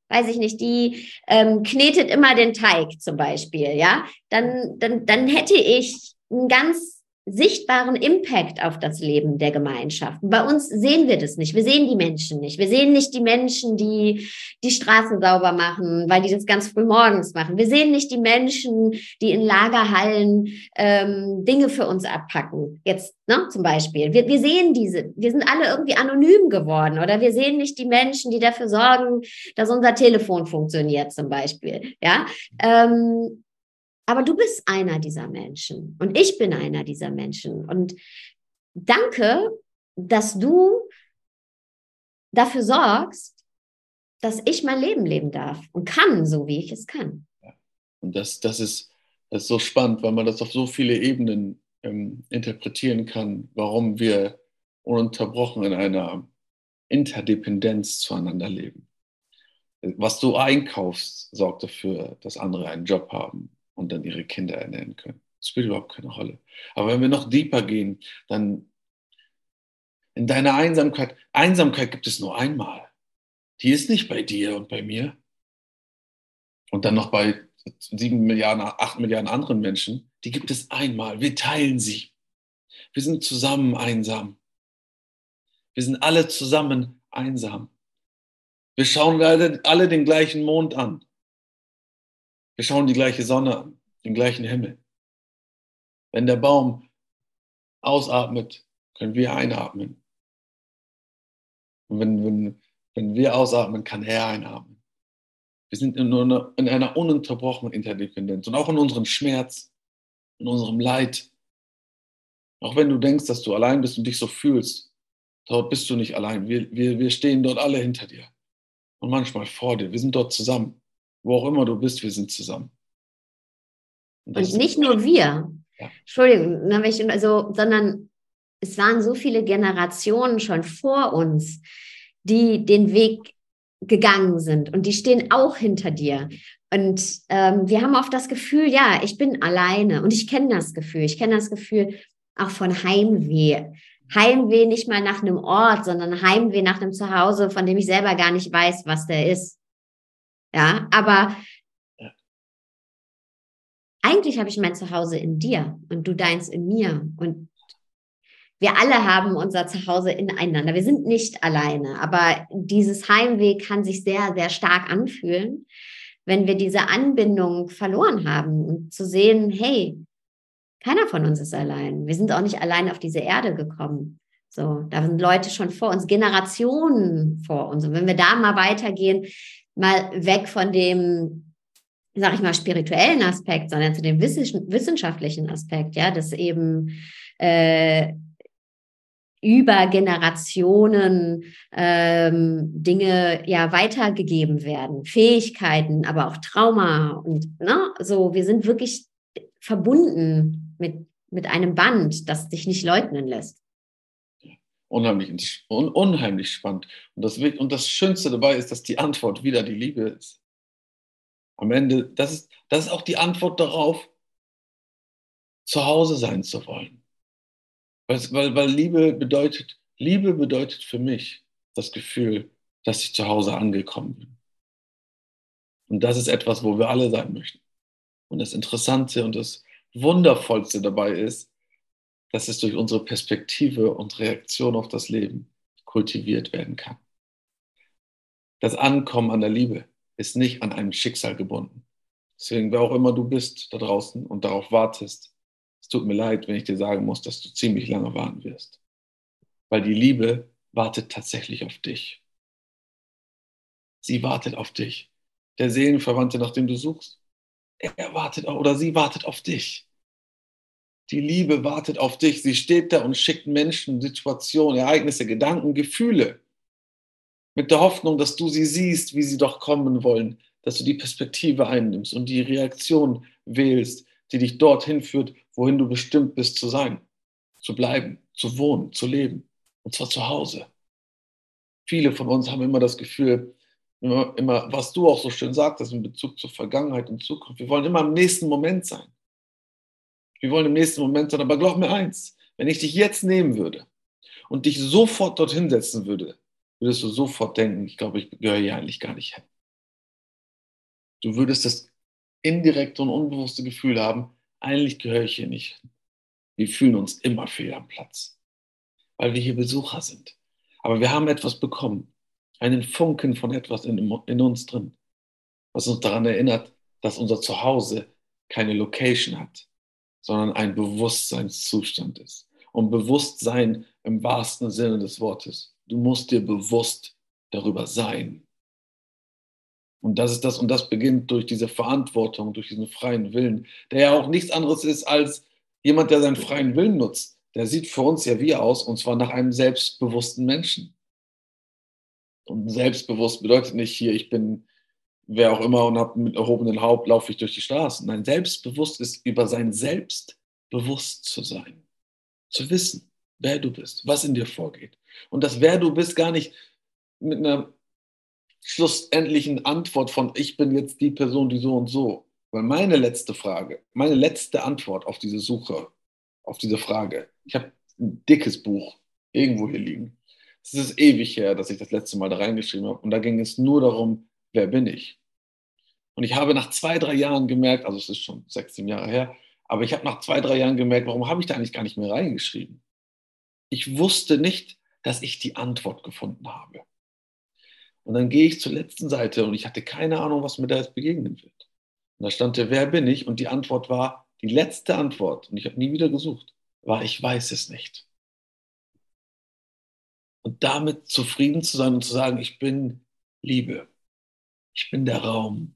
weiß ich nicht, die ähm, knetet immer den Teig zum Beispiel, ja. Dann, dann, dann hätte ich ein ganz sichtbaren Impact auf das Leben der Gemeinschaft. Bei uns sehen wir das nicht. Wir sehen die Menschen nicht. Wir sehen nicht die Menschen, die die Straße sauber machen, weil die das ganz früh morgens machen. Wir sehen nicht die Menschen, die in Lagerhallen ähm, Dinge für uns abpacken. Jetzt ne, zum Beispiel. Wir, wir sehen diese. Wir sind alle irgendwie anonym geworden oder wir sehen nicht die Menschen, die dafür sorgen, dass unser Telefon funktioniert zum Beispiel. Ja. Ähm, aber du bist einer dieser Menschen und ich bin einer dieser Menschen. Und danke, dass du dafür sorgst, dass ich mein Leben leben darf und kann, so wie ich es kann. Und das, das, ist, das ist so spannend, weil man das auf so viele Ebenen ähm, interpretieren kann, warum wir ununterbrochen in einer Interdependenz zueinander leben. Was du einkaufst, sorgt dafür, dass andere einen Job haben und dann ihre Kinder ernähren können. Das spielt überhaupt keine Rolle. Aber wenn wir noch deeper gehen, dann in deiner Einsamkeit, Einsamkeit gibt es nur einmal. Die ist nicht bei dir und bei mir. Und dann noch bei sieben Milliarden, acht Milliarden anderen Menschen. Die gibt es einmal. Wir teilen sie. Wir sind zusammen einsam. Wir sind alle zusammen einsam. Wir schauen alle, alle den gleichen Mond an. Wir schauen die gleiche Sonne an, den gleichen Himmel. Wenn der Baum ausatmet, können wir einatmen. Und wenn, wenn, wenn wir ausatmen, kann er einatmen. Wir sind in einer, in einer ununterbrochenen Interdependenz und auch in unserem Schmerz, in unserem Leid. Auch wenn du denkst, dass du allein bist und dich so fühlst, dort bist du nicht allein. Wir, wir, wir stehen dort alle hinter dir und manchmal vor dir. Wir sind dort zusammen. Wo auch immer du bist, wir sind zusammen. Und, und nicht nur wir. Ja. Entschuldigung, also, sondern es waren so viele Generationen schon vor uns, die den Weg gegangen sind und die stehen auch hinter dir. Und ähm, wir haben oft das Gefühl, ja, ich bin alleine und ich kenne das Gefühl. Ich kenne das Gefühl auch von Heimweh. Heimweh nicht mal nach einem Ort, sondern Heimweh nach einem Zuhause, von dem ich selber gar nicht weiß, was der ist. Ja, aber ja. eigentlich habe ich mein Zuhause in dir und du deins in mir. Und wir alle haben unser Zuhause ineinander. Wir sind nicht alleine, aber dieses Heimweh kann sich sehr, sehr stark anfühlen, wenn wir diese Anbindung verloren haben und zu sehen, hey, keiner von uns ist allein. Wir sind auch nicht allein auf diese Erde gekommen. So, da sind Leute schon vor uns, Generationen vor uns. Und wenn wir da mal weitergehen, mal weg von dem, sag ich mal, spirituellen Aspekt, sondern zu dem wissenschaftlichen Aspekt, ja, dass eben äh, über Generationen ähm, Dinge ja weitergegeben werden, Fähigkeiten, aber auch Trauma und ne, so. Wir sind wirklich verbunden mit mit einem Band, das dich nicht leugnen lässt unheimlich, un, unheimlich spannend. Und das, und das Schönste dabei ist, dass die Antwort wieder die Liebe ist. Am Ende, das ist, das ist auch die Antwort darauf, zu Hause sein zu wollen. Weil, weil, weil Liebe bedeutet, Liebe bedeutet für mich das Gefühl, dass ich zu Hause angekommen bin. Und das ist etwas, wo wir alle sein möchten. Und das Interessante und das Wundervollste dabei ist, dass es durch unsere Perspektive und Reaktion auf das Leben kultiviert werden kann. Das Ankommen an der Liebe ist nicht an einem Schicksal gebunden. Deswegen, wer auch immer du bist da draußen und darauf wartest, es tut mir leid, wenn ich dir sagen muss, dass du ziemlich lange warten wirst. Weil die Liebe wartet tatsächlich auf dich. Sie wartet auf dich. Der Seelenverwandte, nach dem du suchst, er wartet oder sie wartet auf dich. Die Liebe wartet auf dich. Sie steht da und schickt Menschen, Situationen, Ereignisse, Gedanken, Gefühle. Mit der Hoffnung, dass du sie siehst, wie sie doch kommen wollen. Dass du die Perspektive einnimmst und die Reaktion wählst, die dich dorthin führt, wohin du bestimmt bist zu sein, zu bleiben, zu wohnen, zu leben. Und zwar zu Hause. Viele von uns haben immer das Gefühl, immer, immer, was du auch so schön sagtest in Bezug zur Vergangenheit und Zukunft, wir wollen immer im nächsten Moment sein. Wir wollen im nächsten Moment sein. Aber glaub mir eins, wenn ich dich jetzt nehmen würde und dich sofort dorthin setzen würde, würdest du sofort denken, ich glaube, ich gehöre hier eigentlich gar nicht hin. Du würdest das indirekte und unbewusste Gefühl haben, eigentlich gehöre ich hier nicht hin. Wir fühlen uns immer fehl am Platz, weil wir hier Besucher sind. Aber wir haben etwas bekommen, einen Funken von etwas in, in uns drin, was uns daran erinnert, dass unser Zuhause keine Location hat, sondern ein Bewusstseinszustand ist. Und Bewusstsein im wahrsten Sinne des Wortes. Du musst dir bewusst darüber sein. Und das ist das, und das beginnt durch diese Verantwortung, durch diesen freien Willen, der ja auch nichts anderes ist als jemand, der seinen freien Willen nutzt. Der sieht für uns ja wie aus, und zwar nach einem selbstbewussten Menschen. Und selbstbewusst bedeutet nicht hier, ich bin wer auch immer und habe mit erhobenen Haupt laufe ich durch die Straßen. Nein, selbstbewusst ist über sein Selbst bewusst zu sein, zu wissen, wer du bist, was in dir vorgeht. Und das wer du bist gar nicht mit einer schlussendlichen Antwort von ich bin jetzt die Person, die so und so. Weil meine letzte Frage, meine letzte Antwort auf diese Suche, auf diese Frage, ich habe ein dickes Buch irgendwo hier liegen. Es ist ewig her, dass ich das letzte Mal da reingeschrieben habe. Und da ging es nur darum, wer bin ich? Und ich habe nach zwei, drei Jahren gemerkt, also es ist schon sechs, sieben Jahre her, aber ich habe nach zwei, drei Jahren gemerkt, warum habe ich da eigentlich gar nicht mehr reingeschrieben? Ich wusste nicht, dass ich die Antwort gefunden habe. Und dann gehe ich zur letzten Seite und ich hatte keine Ahnung, was mir da jetzt begegnen wird. Und da stand der, wer bin ich? Und die Antwort war, die letzte Antwort, und ich habe nie wieder gesucht, war, ich weiß es nicht. Und damit zufrieden zu sein und zu sagen, ich bin Liebe. Ich bin der Raum.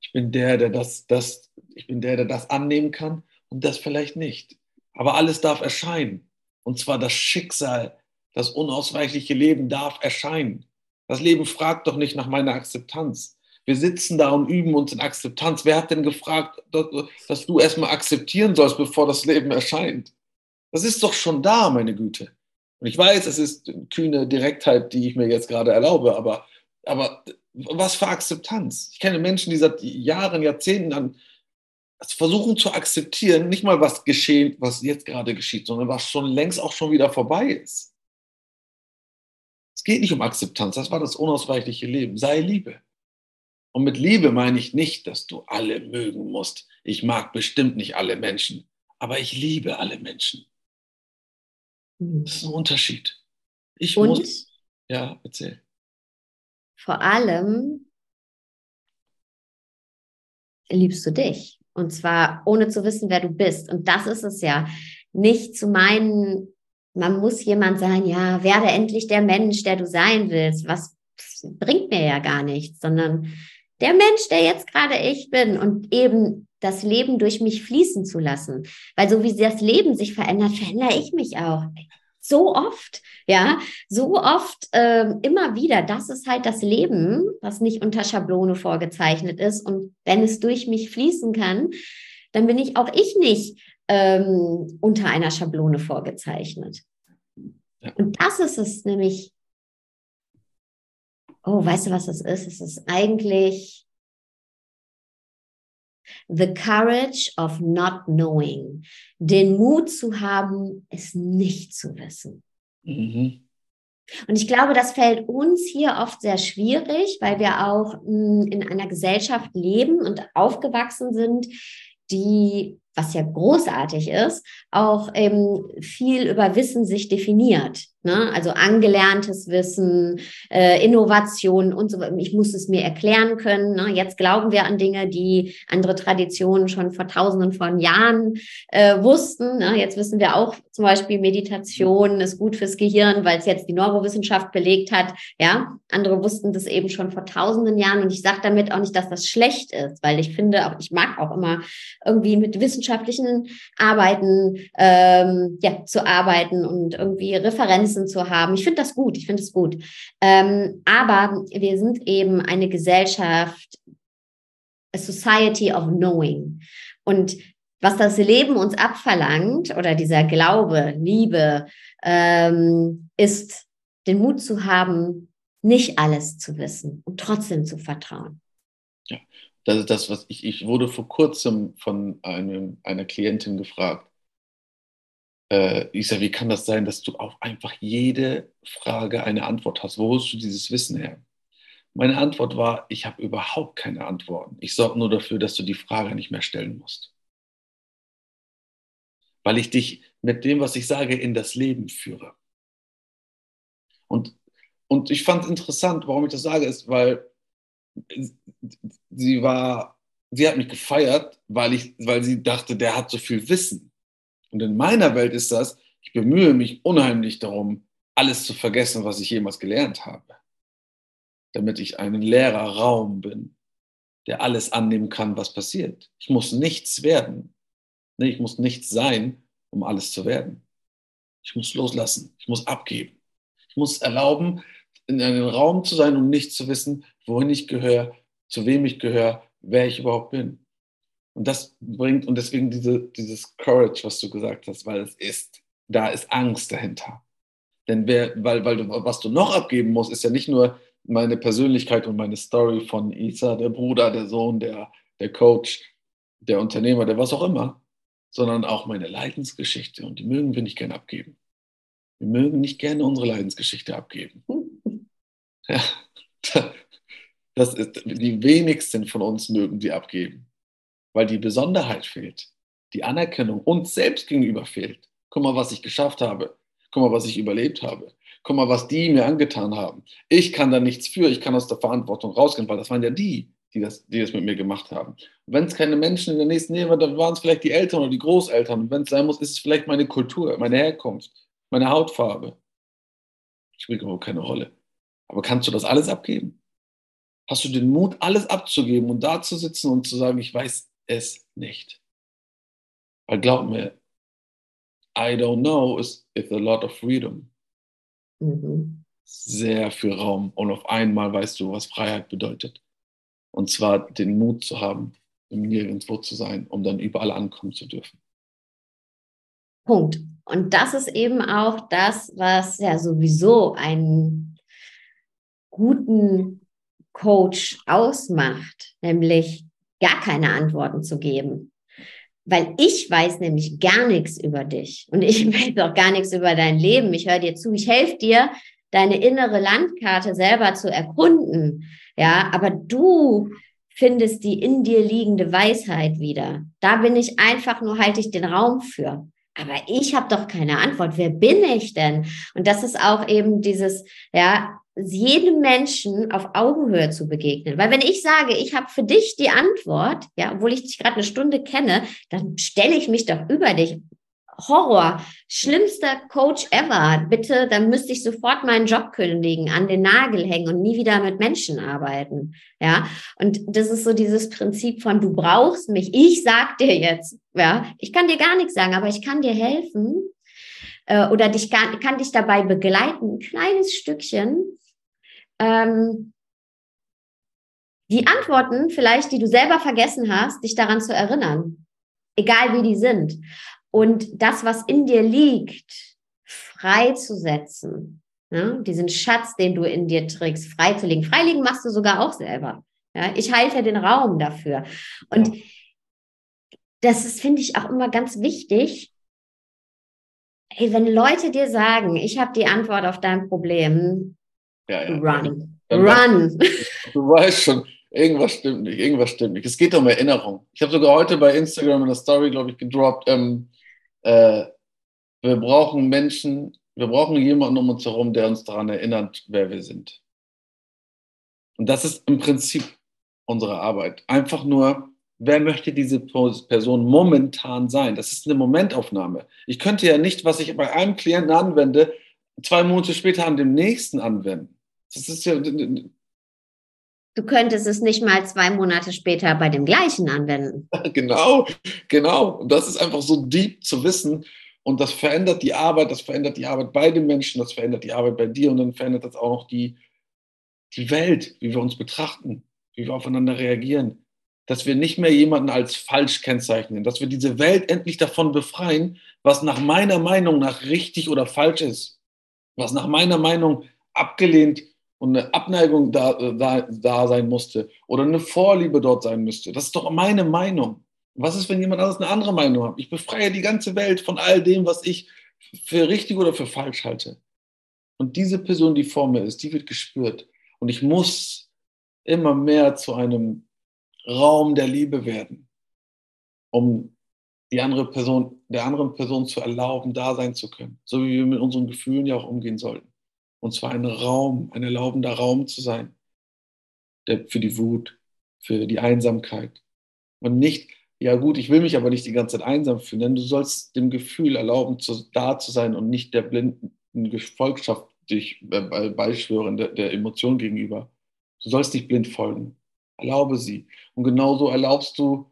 Ich bin der, der das, das, ich bin der, der das annehmen kann und das vielleicht nicht. Aber alles darf erscheinen. Und zwar das Schicksal, das unausweichliche Leben darf erscheinen. Das Leben fragt doch nicht nach meiner Akzeptanz. Wir sitzen da und üben uns in Akzeptanz. Wer hat denn gefragt, dass du erstmal akzeptieren sollst, bevor das Leben erscheint? Das ist doch schon da, meine Güte. Und ich weiß, es ist kühne Direktheit, die ich mir jetzt gerade erlaube, aber, aber was für Akzeptanz? Ich kenne Menschen, die seit Jahren, Jahrzehnten an versuchen zu akzeptieren, nicht mal was geschehen, was jetzt gerade geschieht, sondern was schon längst auch schon wieder vorbei ist. Es geht nicht um Akzeptanz, das war das unausweichliche Leben. Sei Liebe. Und mit Liebe meine ich nicht, dass du alle mögen musst. Ich mag bestimmt nicht alle Menschen, aber ich liebe alle Menschen. Das ist ein Unterschied. Ich Und muss. Ja, erzähl. Vor allem liebst du dich. Und zwar ohne zu wissen, wer du bist. Und das ist es ja. Nicht zu meinen, man muss jemand sein, ja, werde endlich der Mensch, der du sein willst. Was bringt mir ja gar nichts, sondern der Mensch, der jetzt gerade ich bin und eben das Leben durch mich fließen zu lassen. Weil so wie das Leben sich verändert, verändere ich mich auch so oft, ja, so oft äh, immer wieder. Das ist halt das Leben, was nicht unter Schablone vorgezeichnet ist. Und wenn es durch mich fließen kann, dann bin ich auch ich nicht ähm, unter einer Schablone vorgezeichnet. Ja. Und das ist es nämlich. Oh, weißt du, was das ist? Es ist eigentlich The courage of not knowing. Den Mut zu haben, es nicht zu wissen. Mhm. Und ich glaube, das fällt uns hier oft sehr schwierig, weil wir auch hm, in einer Gesellschaft leben und aufgewachsen sind, die was ja großartig ist, auch ähm, viel über Wissen sich definiert. Ne? Also angelerntes Wissen, äh, Innovationen und so weiter. Ich muss es mir erklären können. Ne? Jetzt glauben wir an Dinge, die andere Traditionen schon vor tausenden von Jahren äh, wussten. Ne? Jetzt wissen wir auch zum Beispiel, Meditation ist gut fürs Gehirn, weil es jetzt die Neurowissenschaft belegt hat. Ja, andere wussten das eben schon vor tausenden Jahren. Und ich sage damit auch nicht, dass das schlecht ist, weil ich finde, auch ich mag auch immer irgendwie mit Wissen wissenschaftlichen Arbeiten ähm, ja, zu arbeiten und irgendwie Referenzen zu haben. Ich finde das gut, ich finde es gut. Ähm, aber wir sind eben eine Gesellschaft, a society of knowing. Und was das Leben uns abverlangt oder dieser Glaube, Liebe, ähm, ist den Mut zu haben, nicht alles zu wissen und trotzdem zu vertrauen. Ja, das ist das, was ich, ich wurde vor kurzem von einem, einer Klientin gefragt. Äh, ich sage, wie kann das sein, dass du auf einfach jede Frage eine Antwort hast? Wo holst du dieses Wissen her? Meine Antwort war, ich habe überhaupt keine Antworten. Ich sorge nur dafür, dass du die Frage nicht mehr stellen musst. weil ich dich mit dem, was ich sage, in das Leben führe. Und, und ich fand es interessant, warum ich das sage, ist, weil sie war, sie hat mich gefeiert, weil, ich, weil sie dachte, der hat so viel Wissen. Und in meiner Welt ist das, ich bemühe mich unheimlich darum, alles zu vergessen, was ich jemals gelernt habe, damit ich ein leerer Raum bin, der alles annehmen kann, was passiert. Ich muss nichts werden. Ich muss nichts sein, um alles zu werden. Ich muss loslassen. Ich muss abgeben. Ich muss erlauben, in einem Raum zu sein und nicht zu wissen, wohin ich gehöre, zu wem ich gehöre, wer ich überhaupt bin. Und das bringt, und deswegen diese, dieses Courage, was du gesagt hast, weil es ist, da ist Angst dahinter. Denn wer, weil, weil du, was du noch abgeben musst, ist ja nicht nur meine Persönlichkeit und meine Story von Isa, der Bruder, der Sohn, der, der Coach, der Unternehmer, der was auch immer, sondern auch meine Leidensgeschichte. Und die mögen wir nicht gerne abgeben. Wir mögen nicht gerne unsere Leidensgeschichte abgeben. Ja, das ist, die wenigsten von uns mögen die abgeben, weil die Besonderheit fehlt, die Anerkennung uns selbst gegenüber fehlt. Guck mal, was ich geschafft habe. Guck mal, was ich überlebt habe. Guck mal, was die mir angetan haben. Ich kann da nichts für. Ich kann aus der Verantwortung rausgehen, weil das waren ja die, die das, die das mit mir gemacht haben. wenn es keine Menschen in der nächsten Nähe waren, dann waren es vielleicht die Eltern oder die Großeltern. Und wenn es sein muss, ist es vielleicht meine Kultur, meine Herkunft, meine Hautfarbe. Spielt überhaupt keine Rolle. Aber kannst du das alles abgeben? Hast du den Mut, alles abzugeben und da zu sitzen und zu sagen, ich weiß es nicht? Weil glaub mir, I don't know is, is a lot of freedom. Mhm. Sehr viel Raum. Und auf einmal weißt du, was Freiheit bedeutet. Und zwar den Mut zu haben, im Nirgendwo zu sein, um dann überall ankommen zu dürfen. Punkt. Und das ist eben auch das, was ja sowieso einen guten Coach ausmacht, nämlich gar keine Antworten zu geben. Weil ich weiß nämlich gar nichts über dich und ich weiß auch gar nichts über dein Leben. Ich höre dir zu, ich helfe dir, deine innere Landkarte selber zu erkunden. Ja, aber du findest die in dir liegende Weisheit wieder. Da bin ich einfach nur, halte ich den Raum für. Aber ich habe doch keine Antwort. Wer bin ich denn? Und das ist auch eben dieses, ja, jedem Menschen auf Augenhöhe zu begegnen. Weil wenn ich sage, ich habe für dich die Antwort, ja, obwohl ich dich gerade eine Stunde kenne, dann stelle ich mich doch über dich. Horror, schlimmster Coach ever. Bitte, dann müsste ich sofort meinen Job kündigen, an den Nagel hängen und nie wieder mit Menschen arbeiten. Ja, und das ist so dieses Prinzip von du brauchst mich. Ich sag dir jetzt, ja, ich kann dir gar nichts sagen, aber ich kann dir helfen äh, oder dich kann, kann dich dabei begleiten, ein kleines Stückchen ähm, die Antworten vielleicht, die du selber vergessen hast, dich daran zu erinnern, egal wie die sind. Und das, was in dir liegt, freizusetzen, ja, diesen Schatz, den du in dir trägst, freizulegen. Freilegen machst du sogar auch selber. Ja, ich halte den Raum dafür. Und das ist, finde ich, auch immer ganz wichtig. Hey, wenn Leute dir sagen, ich habe die Antwort auf dein Problem, ja, ja. Run. Run. Du weißt schon, irgendwas stimmt nicht, irgendwas stimmt nicht. Es geht um Erinnerung. Ich habe sogar heute bei Instagram in der Story, glaube ich, gedroppt, ähm, äh, wir brauchen Menschen, wir brauchen jemanden um uns herum, der uns daran erinnert, wer wir sind. Und das ist im Prinzip unsere Arbeit. Einfach nur, wer möchte diese Person momentan sein? Das ist eine Momentaufnahme. Ich könnte ja nicht, was ich bei einem Klienten anwende, zwei Monate später an dem nächsten anwenden. Das ist ja. Du könntest es nicht mal zwei Monate später bei dem gleichen anwenden. genau, genau. Und das ist einfach so deep zu wissen. Und das verändert die Arbeit, das verändert die Arbeit bei den Menschen, das verändert die Arbeit bei dir und dann verändert das auch noch die, die Welt, wie wir uns betrachten, wie wir aufeinander reagieren. Dass wir nicht mehr jemanden als falsch kennzeichnen, dass wir diese Welt endlich davon befreien, was nach meiner Meinung nach richtig oder falsch ist, was nach meiner Meinung abgelehnt und eine Abneigung da, äh, da, da sein musste oder eine Vorliebe dort sein müsste. Das ist doch meine Meinung. Was ist, wenn jemand anderes eine andere Meinung hat? Ich befreie die ganze Welt von all dem, was ich für richtig oder für falsch halte. Und diese Person, die vor mir ist, die wird gespürt. Und ich muss immer mehr zu einem Raum der Liebe werden, um die andere Person, der anderen Person zu erlauben, da sein zu können. So wie wir mit unseren Gefühlen ja auch umgehen sollten. Und zwar ein Raum, ein erlaubender Raum zu sein. Der, für die Wut, für die Einsamkeit. Und nicht, ja gut, ich will mich aber nicht die ganze Zeit einsam fühlen, denn du sollst dem Gefühl erlauben, zu, da zu sein und nicht der blinden Gefolgschaft dich äh, beischwören, der, der Emotion gegenüber. Du sollst nicht blind folgen. Erlaube sie. Und genauso erlaubst du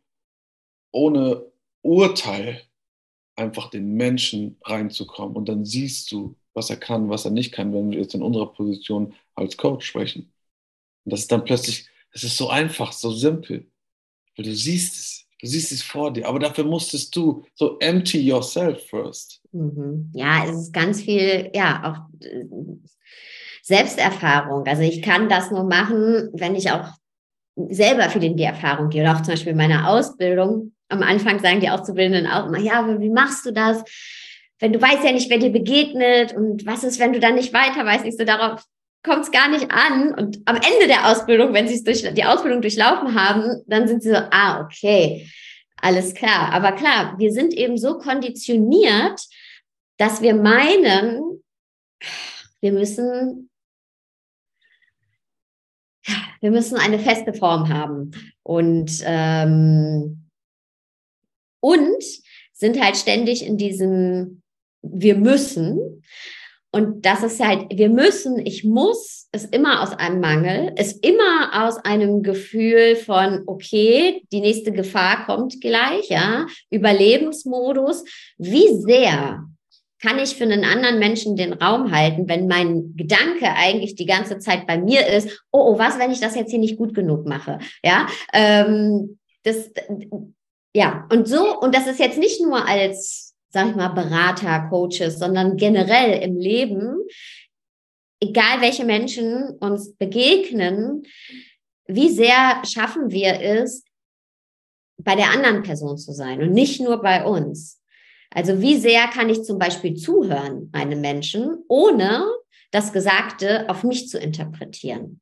ohne Urteil einfach den Menschen reinzukommen. Und dann siehst du, was er kann, was er nicht kann, wenn wir jetzt in unserer Position als Coach sprechen. Und das ist dann plötzlich, es ist so einfach, so simpel. Weil du siehst es, du siehst es vor dir. Aber dafür musstest du so empty yourself first. Mhm. Ja, es ist ganz viel, ja, auch äh, Selbsterfahrung. Also ich kann das nur machen, wenn ich auch selber viel in die Erfahrung gehe. Oder auch zum Beispiel in meiner Ausbildung. Am Anfang sagen die Auszubildenden auch immer, ja, aber wie machst du das? Wenn du weißt ja nicht, wer dir begegnet und was ist, wenn du dann nicht weiter weißt, nicht so darauf kommt es gar nicht an. Und am Ende der Ausbildung, wenn sie durch die Ausbildung durchlaufen haben, dann sind sie so, ah, okay, alles klar. Aber klar, wir sind eben so konditioniert, dass wir meinen, wir müssen, wir müssen eine feste Form haben. Und, ähm, und sind halt ständig in diesem, wir müssen. Und das ist halt, wir müssen, ich muss, ist immer aus einem Mangel, ist immer aus einem Gefühl von, okay, die nächste Gefahr kommt gleich, ja, Überlebensmodus. Wie sehr kann ich für einen anderen Menschen den Raum halten, wenn mein Gedanke eigentlich die ganze Zeit bei mir ist, oh, oh, was, wenn ich das jetzt hier nicht gut genug mache? Ja, ähm, das, ja, und so, und das ist jetzt nicht nur als sag ich mal, Berater, Coaches, sondern generell im Leben, egal welche Menschen uns begegnen, wie sehr schaffen wir es, bei der anderen Person zu sein und nicht nur bei uns. Also wie sehr kann ich zum Beispiel zuhören einem Menschen, ohne das Gesagte auf mich zu interpretieren,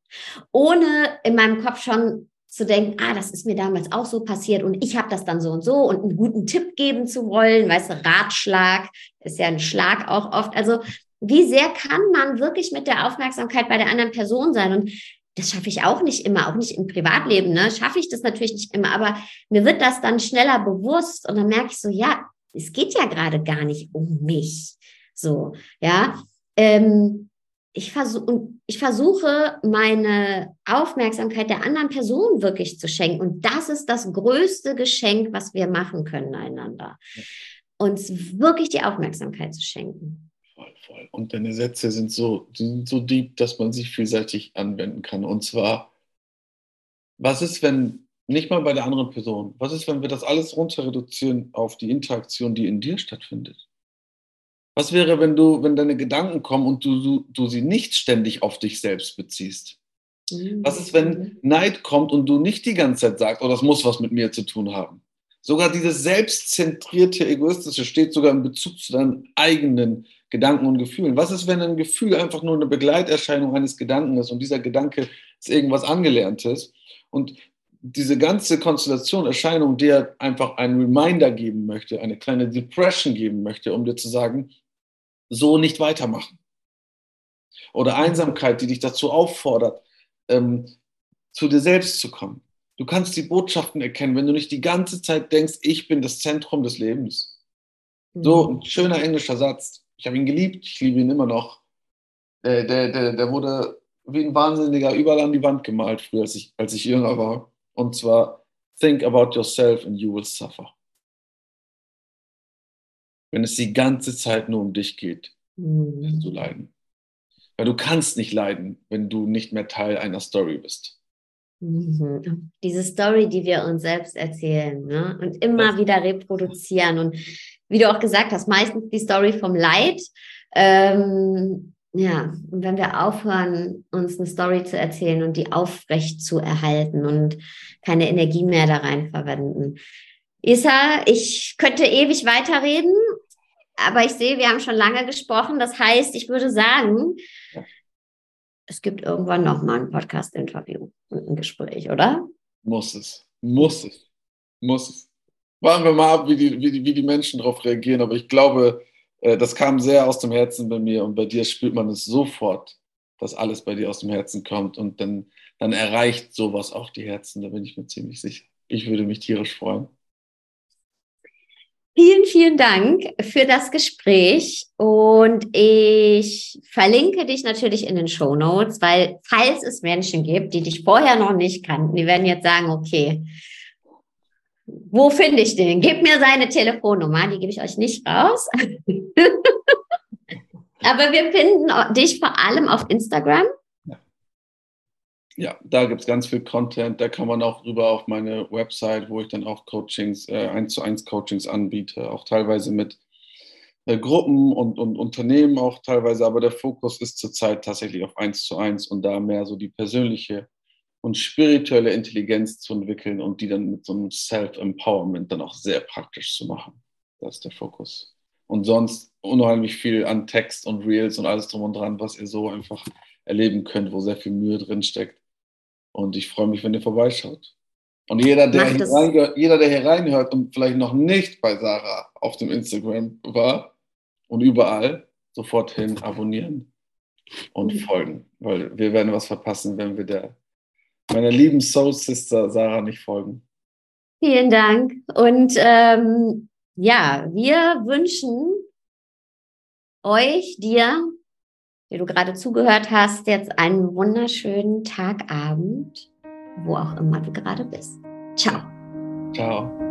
ohne in meinem Kopf schon zu denken, ah, das ist mir damals auch so passiert und ich habe das dann so und so und einen guten Tipp geben zu wollen, weißt du, Ratschlag ist ja ein Schlag auch oft. Also wie sehr kann man wirklich mit der Aufmerksamkeit bei der anderen Person sein? Und das schaffe ich auch nicht immer, auch nicht im Privatleben, ne? Schaffe ich das natürlich nicht immer, aber mir wird das dann schneller bewusst und dann merke ich so, ja, es geht ja gerade gar nicht um mich. So, ja. Ähm, ich, versuch, ich versuche, meine Aufmerksamkeit der anderen Person wirklich zu schenken. Und das ist das größte Geschenk, was wir machen können einander. Uns wirklich die Aufmerksamkeit zu schenken. Voll, voll. Und deine Sätze sind so, sind so deep, dass man sie vielseitig anwenden kann. Und zwar, was ist, wenn, nicht mal bei der anderen Person, was ist, wenn wir das alles runter reduzieren auf die Interaktion, die in dir stattfindet? Was wäre, wenn du, wenn deine Gedanken kommen und du, du, du sie nicht ständig auf dich selbst beziehst? Mhm. Was ist, wenn Neid kommt und du nicht die ganze Zeit sagst, oh, das muss was mit mir zu tun haben? Sogar dieses selbstzentrierte, egoistische steht sogar in Bezug zu deinen eigenen Gedanken und Gefühlen. Was ist, wenn ein Gefühl einfach nur eine Begleiterscheinung eines Gedanken ist und dieser Gedanke ist irgendwas Angelerntes und diese ganze Konstellation, Erscheinung dir einfach einen Reminder geben möchte, eine kleine Depression geben möchte, um dir zu sagen, so nicht weitermachen. Oder Einsamkeit, die dich dazu auffordert, ähm, zu dir selbst zu kommen. Du kannst die Botschaften erkennen, wenn du nicht die ganze Zeit denkst, ich bin das Zentrum des Lebens. So mhm. ein schöner englischer Satz. Ich habe ihn geliebt, ich liebe ihn immer noch. Der, der, der, der wurde wie ein Wahnsinniger überall an die Wand gemalt, früher, als ich, als ich jünger war. Und zwar, think about yourself and you will suffer wenn es die ganze Zeit nur um dich geht, mhm. wirst du leiden. Weil du kannst nicht leiden, wenn du nicht mehr Teil einer Story bist. Mhm. Diese Story, die wir uns selbst erzählen ne? und immer wieder reproduzieren. Und wie du auch gesagt hast, meistens die Story vom Leid. Ähm, ja, und wenn wir aufhören, uns eine Story zu erzählen und die aufrecht zu erhalten und keine Energie mehr da rein verwenden. Isa, ich könnte ewig weiterreden, aber ich sehe, wir haben schon lange gesprochen. Das heißt, ich würde sagen, ja. es gibt irgendwann noch mal ein Podcast-Interview und ein Gespräch, oder? Muss es. Muss es. Muss es. warten wir mal ab, wie die, wie die, wie die Menschen darauf reagieren. Aber ich glaube, äh, das kam sehr aus dem Herzen bei mir und bei dir spürt man es sofort, dass alles bei dir aus dem Herzen kommt und dann, dann erreicht sowas auch die Herzen, da bin ich mir ziemlich sicher. Ich würde mich tierisch freuen. Vielen, vielen Dank für das Gespräch und ich verlinke dich natürlich in den Show Notes, weil falls es Menschen gibt, die dich vorher noch nicht kannten, die werden jetzt sagen, okay, wo finde ich den? Gib mir seine Telefonnummer, die gebe ich euch nicht raus. Aber wir finden dich vor allem auf Instagram ja, da gibt es ganz viel Content. Da kann man auch rüber auf meine Website, wo ich dann auch Coachings, äh, 1 zu 1 Coachings anbiete, auch teilweise mit äh, Gruppen und, und Unternehmen auch teilweise. Aber der Fokus ist zurzeit tatsächlich auf 1 zu 1 und da mehr so die persönliche und spirituelle Intelligenz zu entwickeln und die dann mit so einem Self-Empowerment dann auch sehr praktisch zu machen. Das ist der Fokus. Und sonst unheimlich viel an Text und Reels und alles drum und dran, was ihr so einfach erleben könnt, wo sehr viel Mühe drin steckt. Und ich freue mich, wenn ihr vorbeischaut. Und jeder der, hier jeder, der hier reinhört und vielleicht noch nicht bei Sarah auf dem Instagram war und überall, sofort hin abonnieren und mhm. folgen. Weil wir werden was verpassen, wenn wir der, meiner lieben Soul Sister Sarah nicht folgen. Vielen Dank. Und ähm, ja, wir wünschen euch, dir der du gerade zugehört hast, jetzt einen wunderschönen Tagabend, wo auch immer du gerade bist. Ciao. Ciao.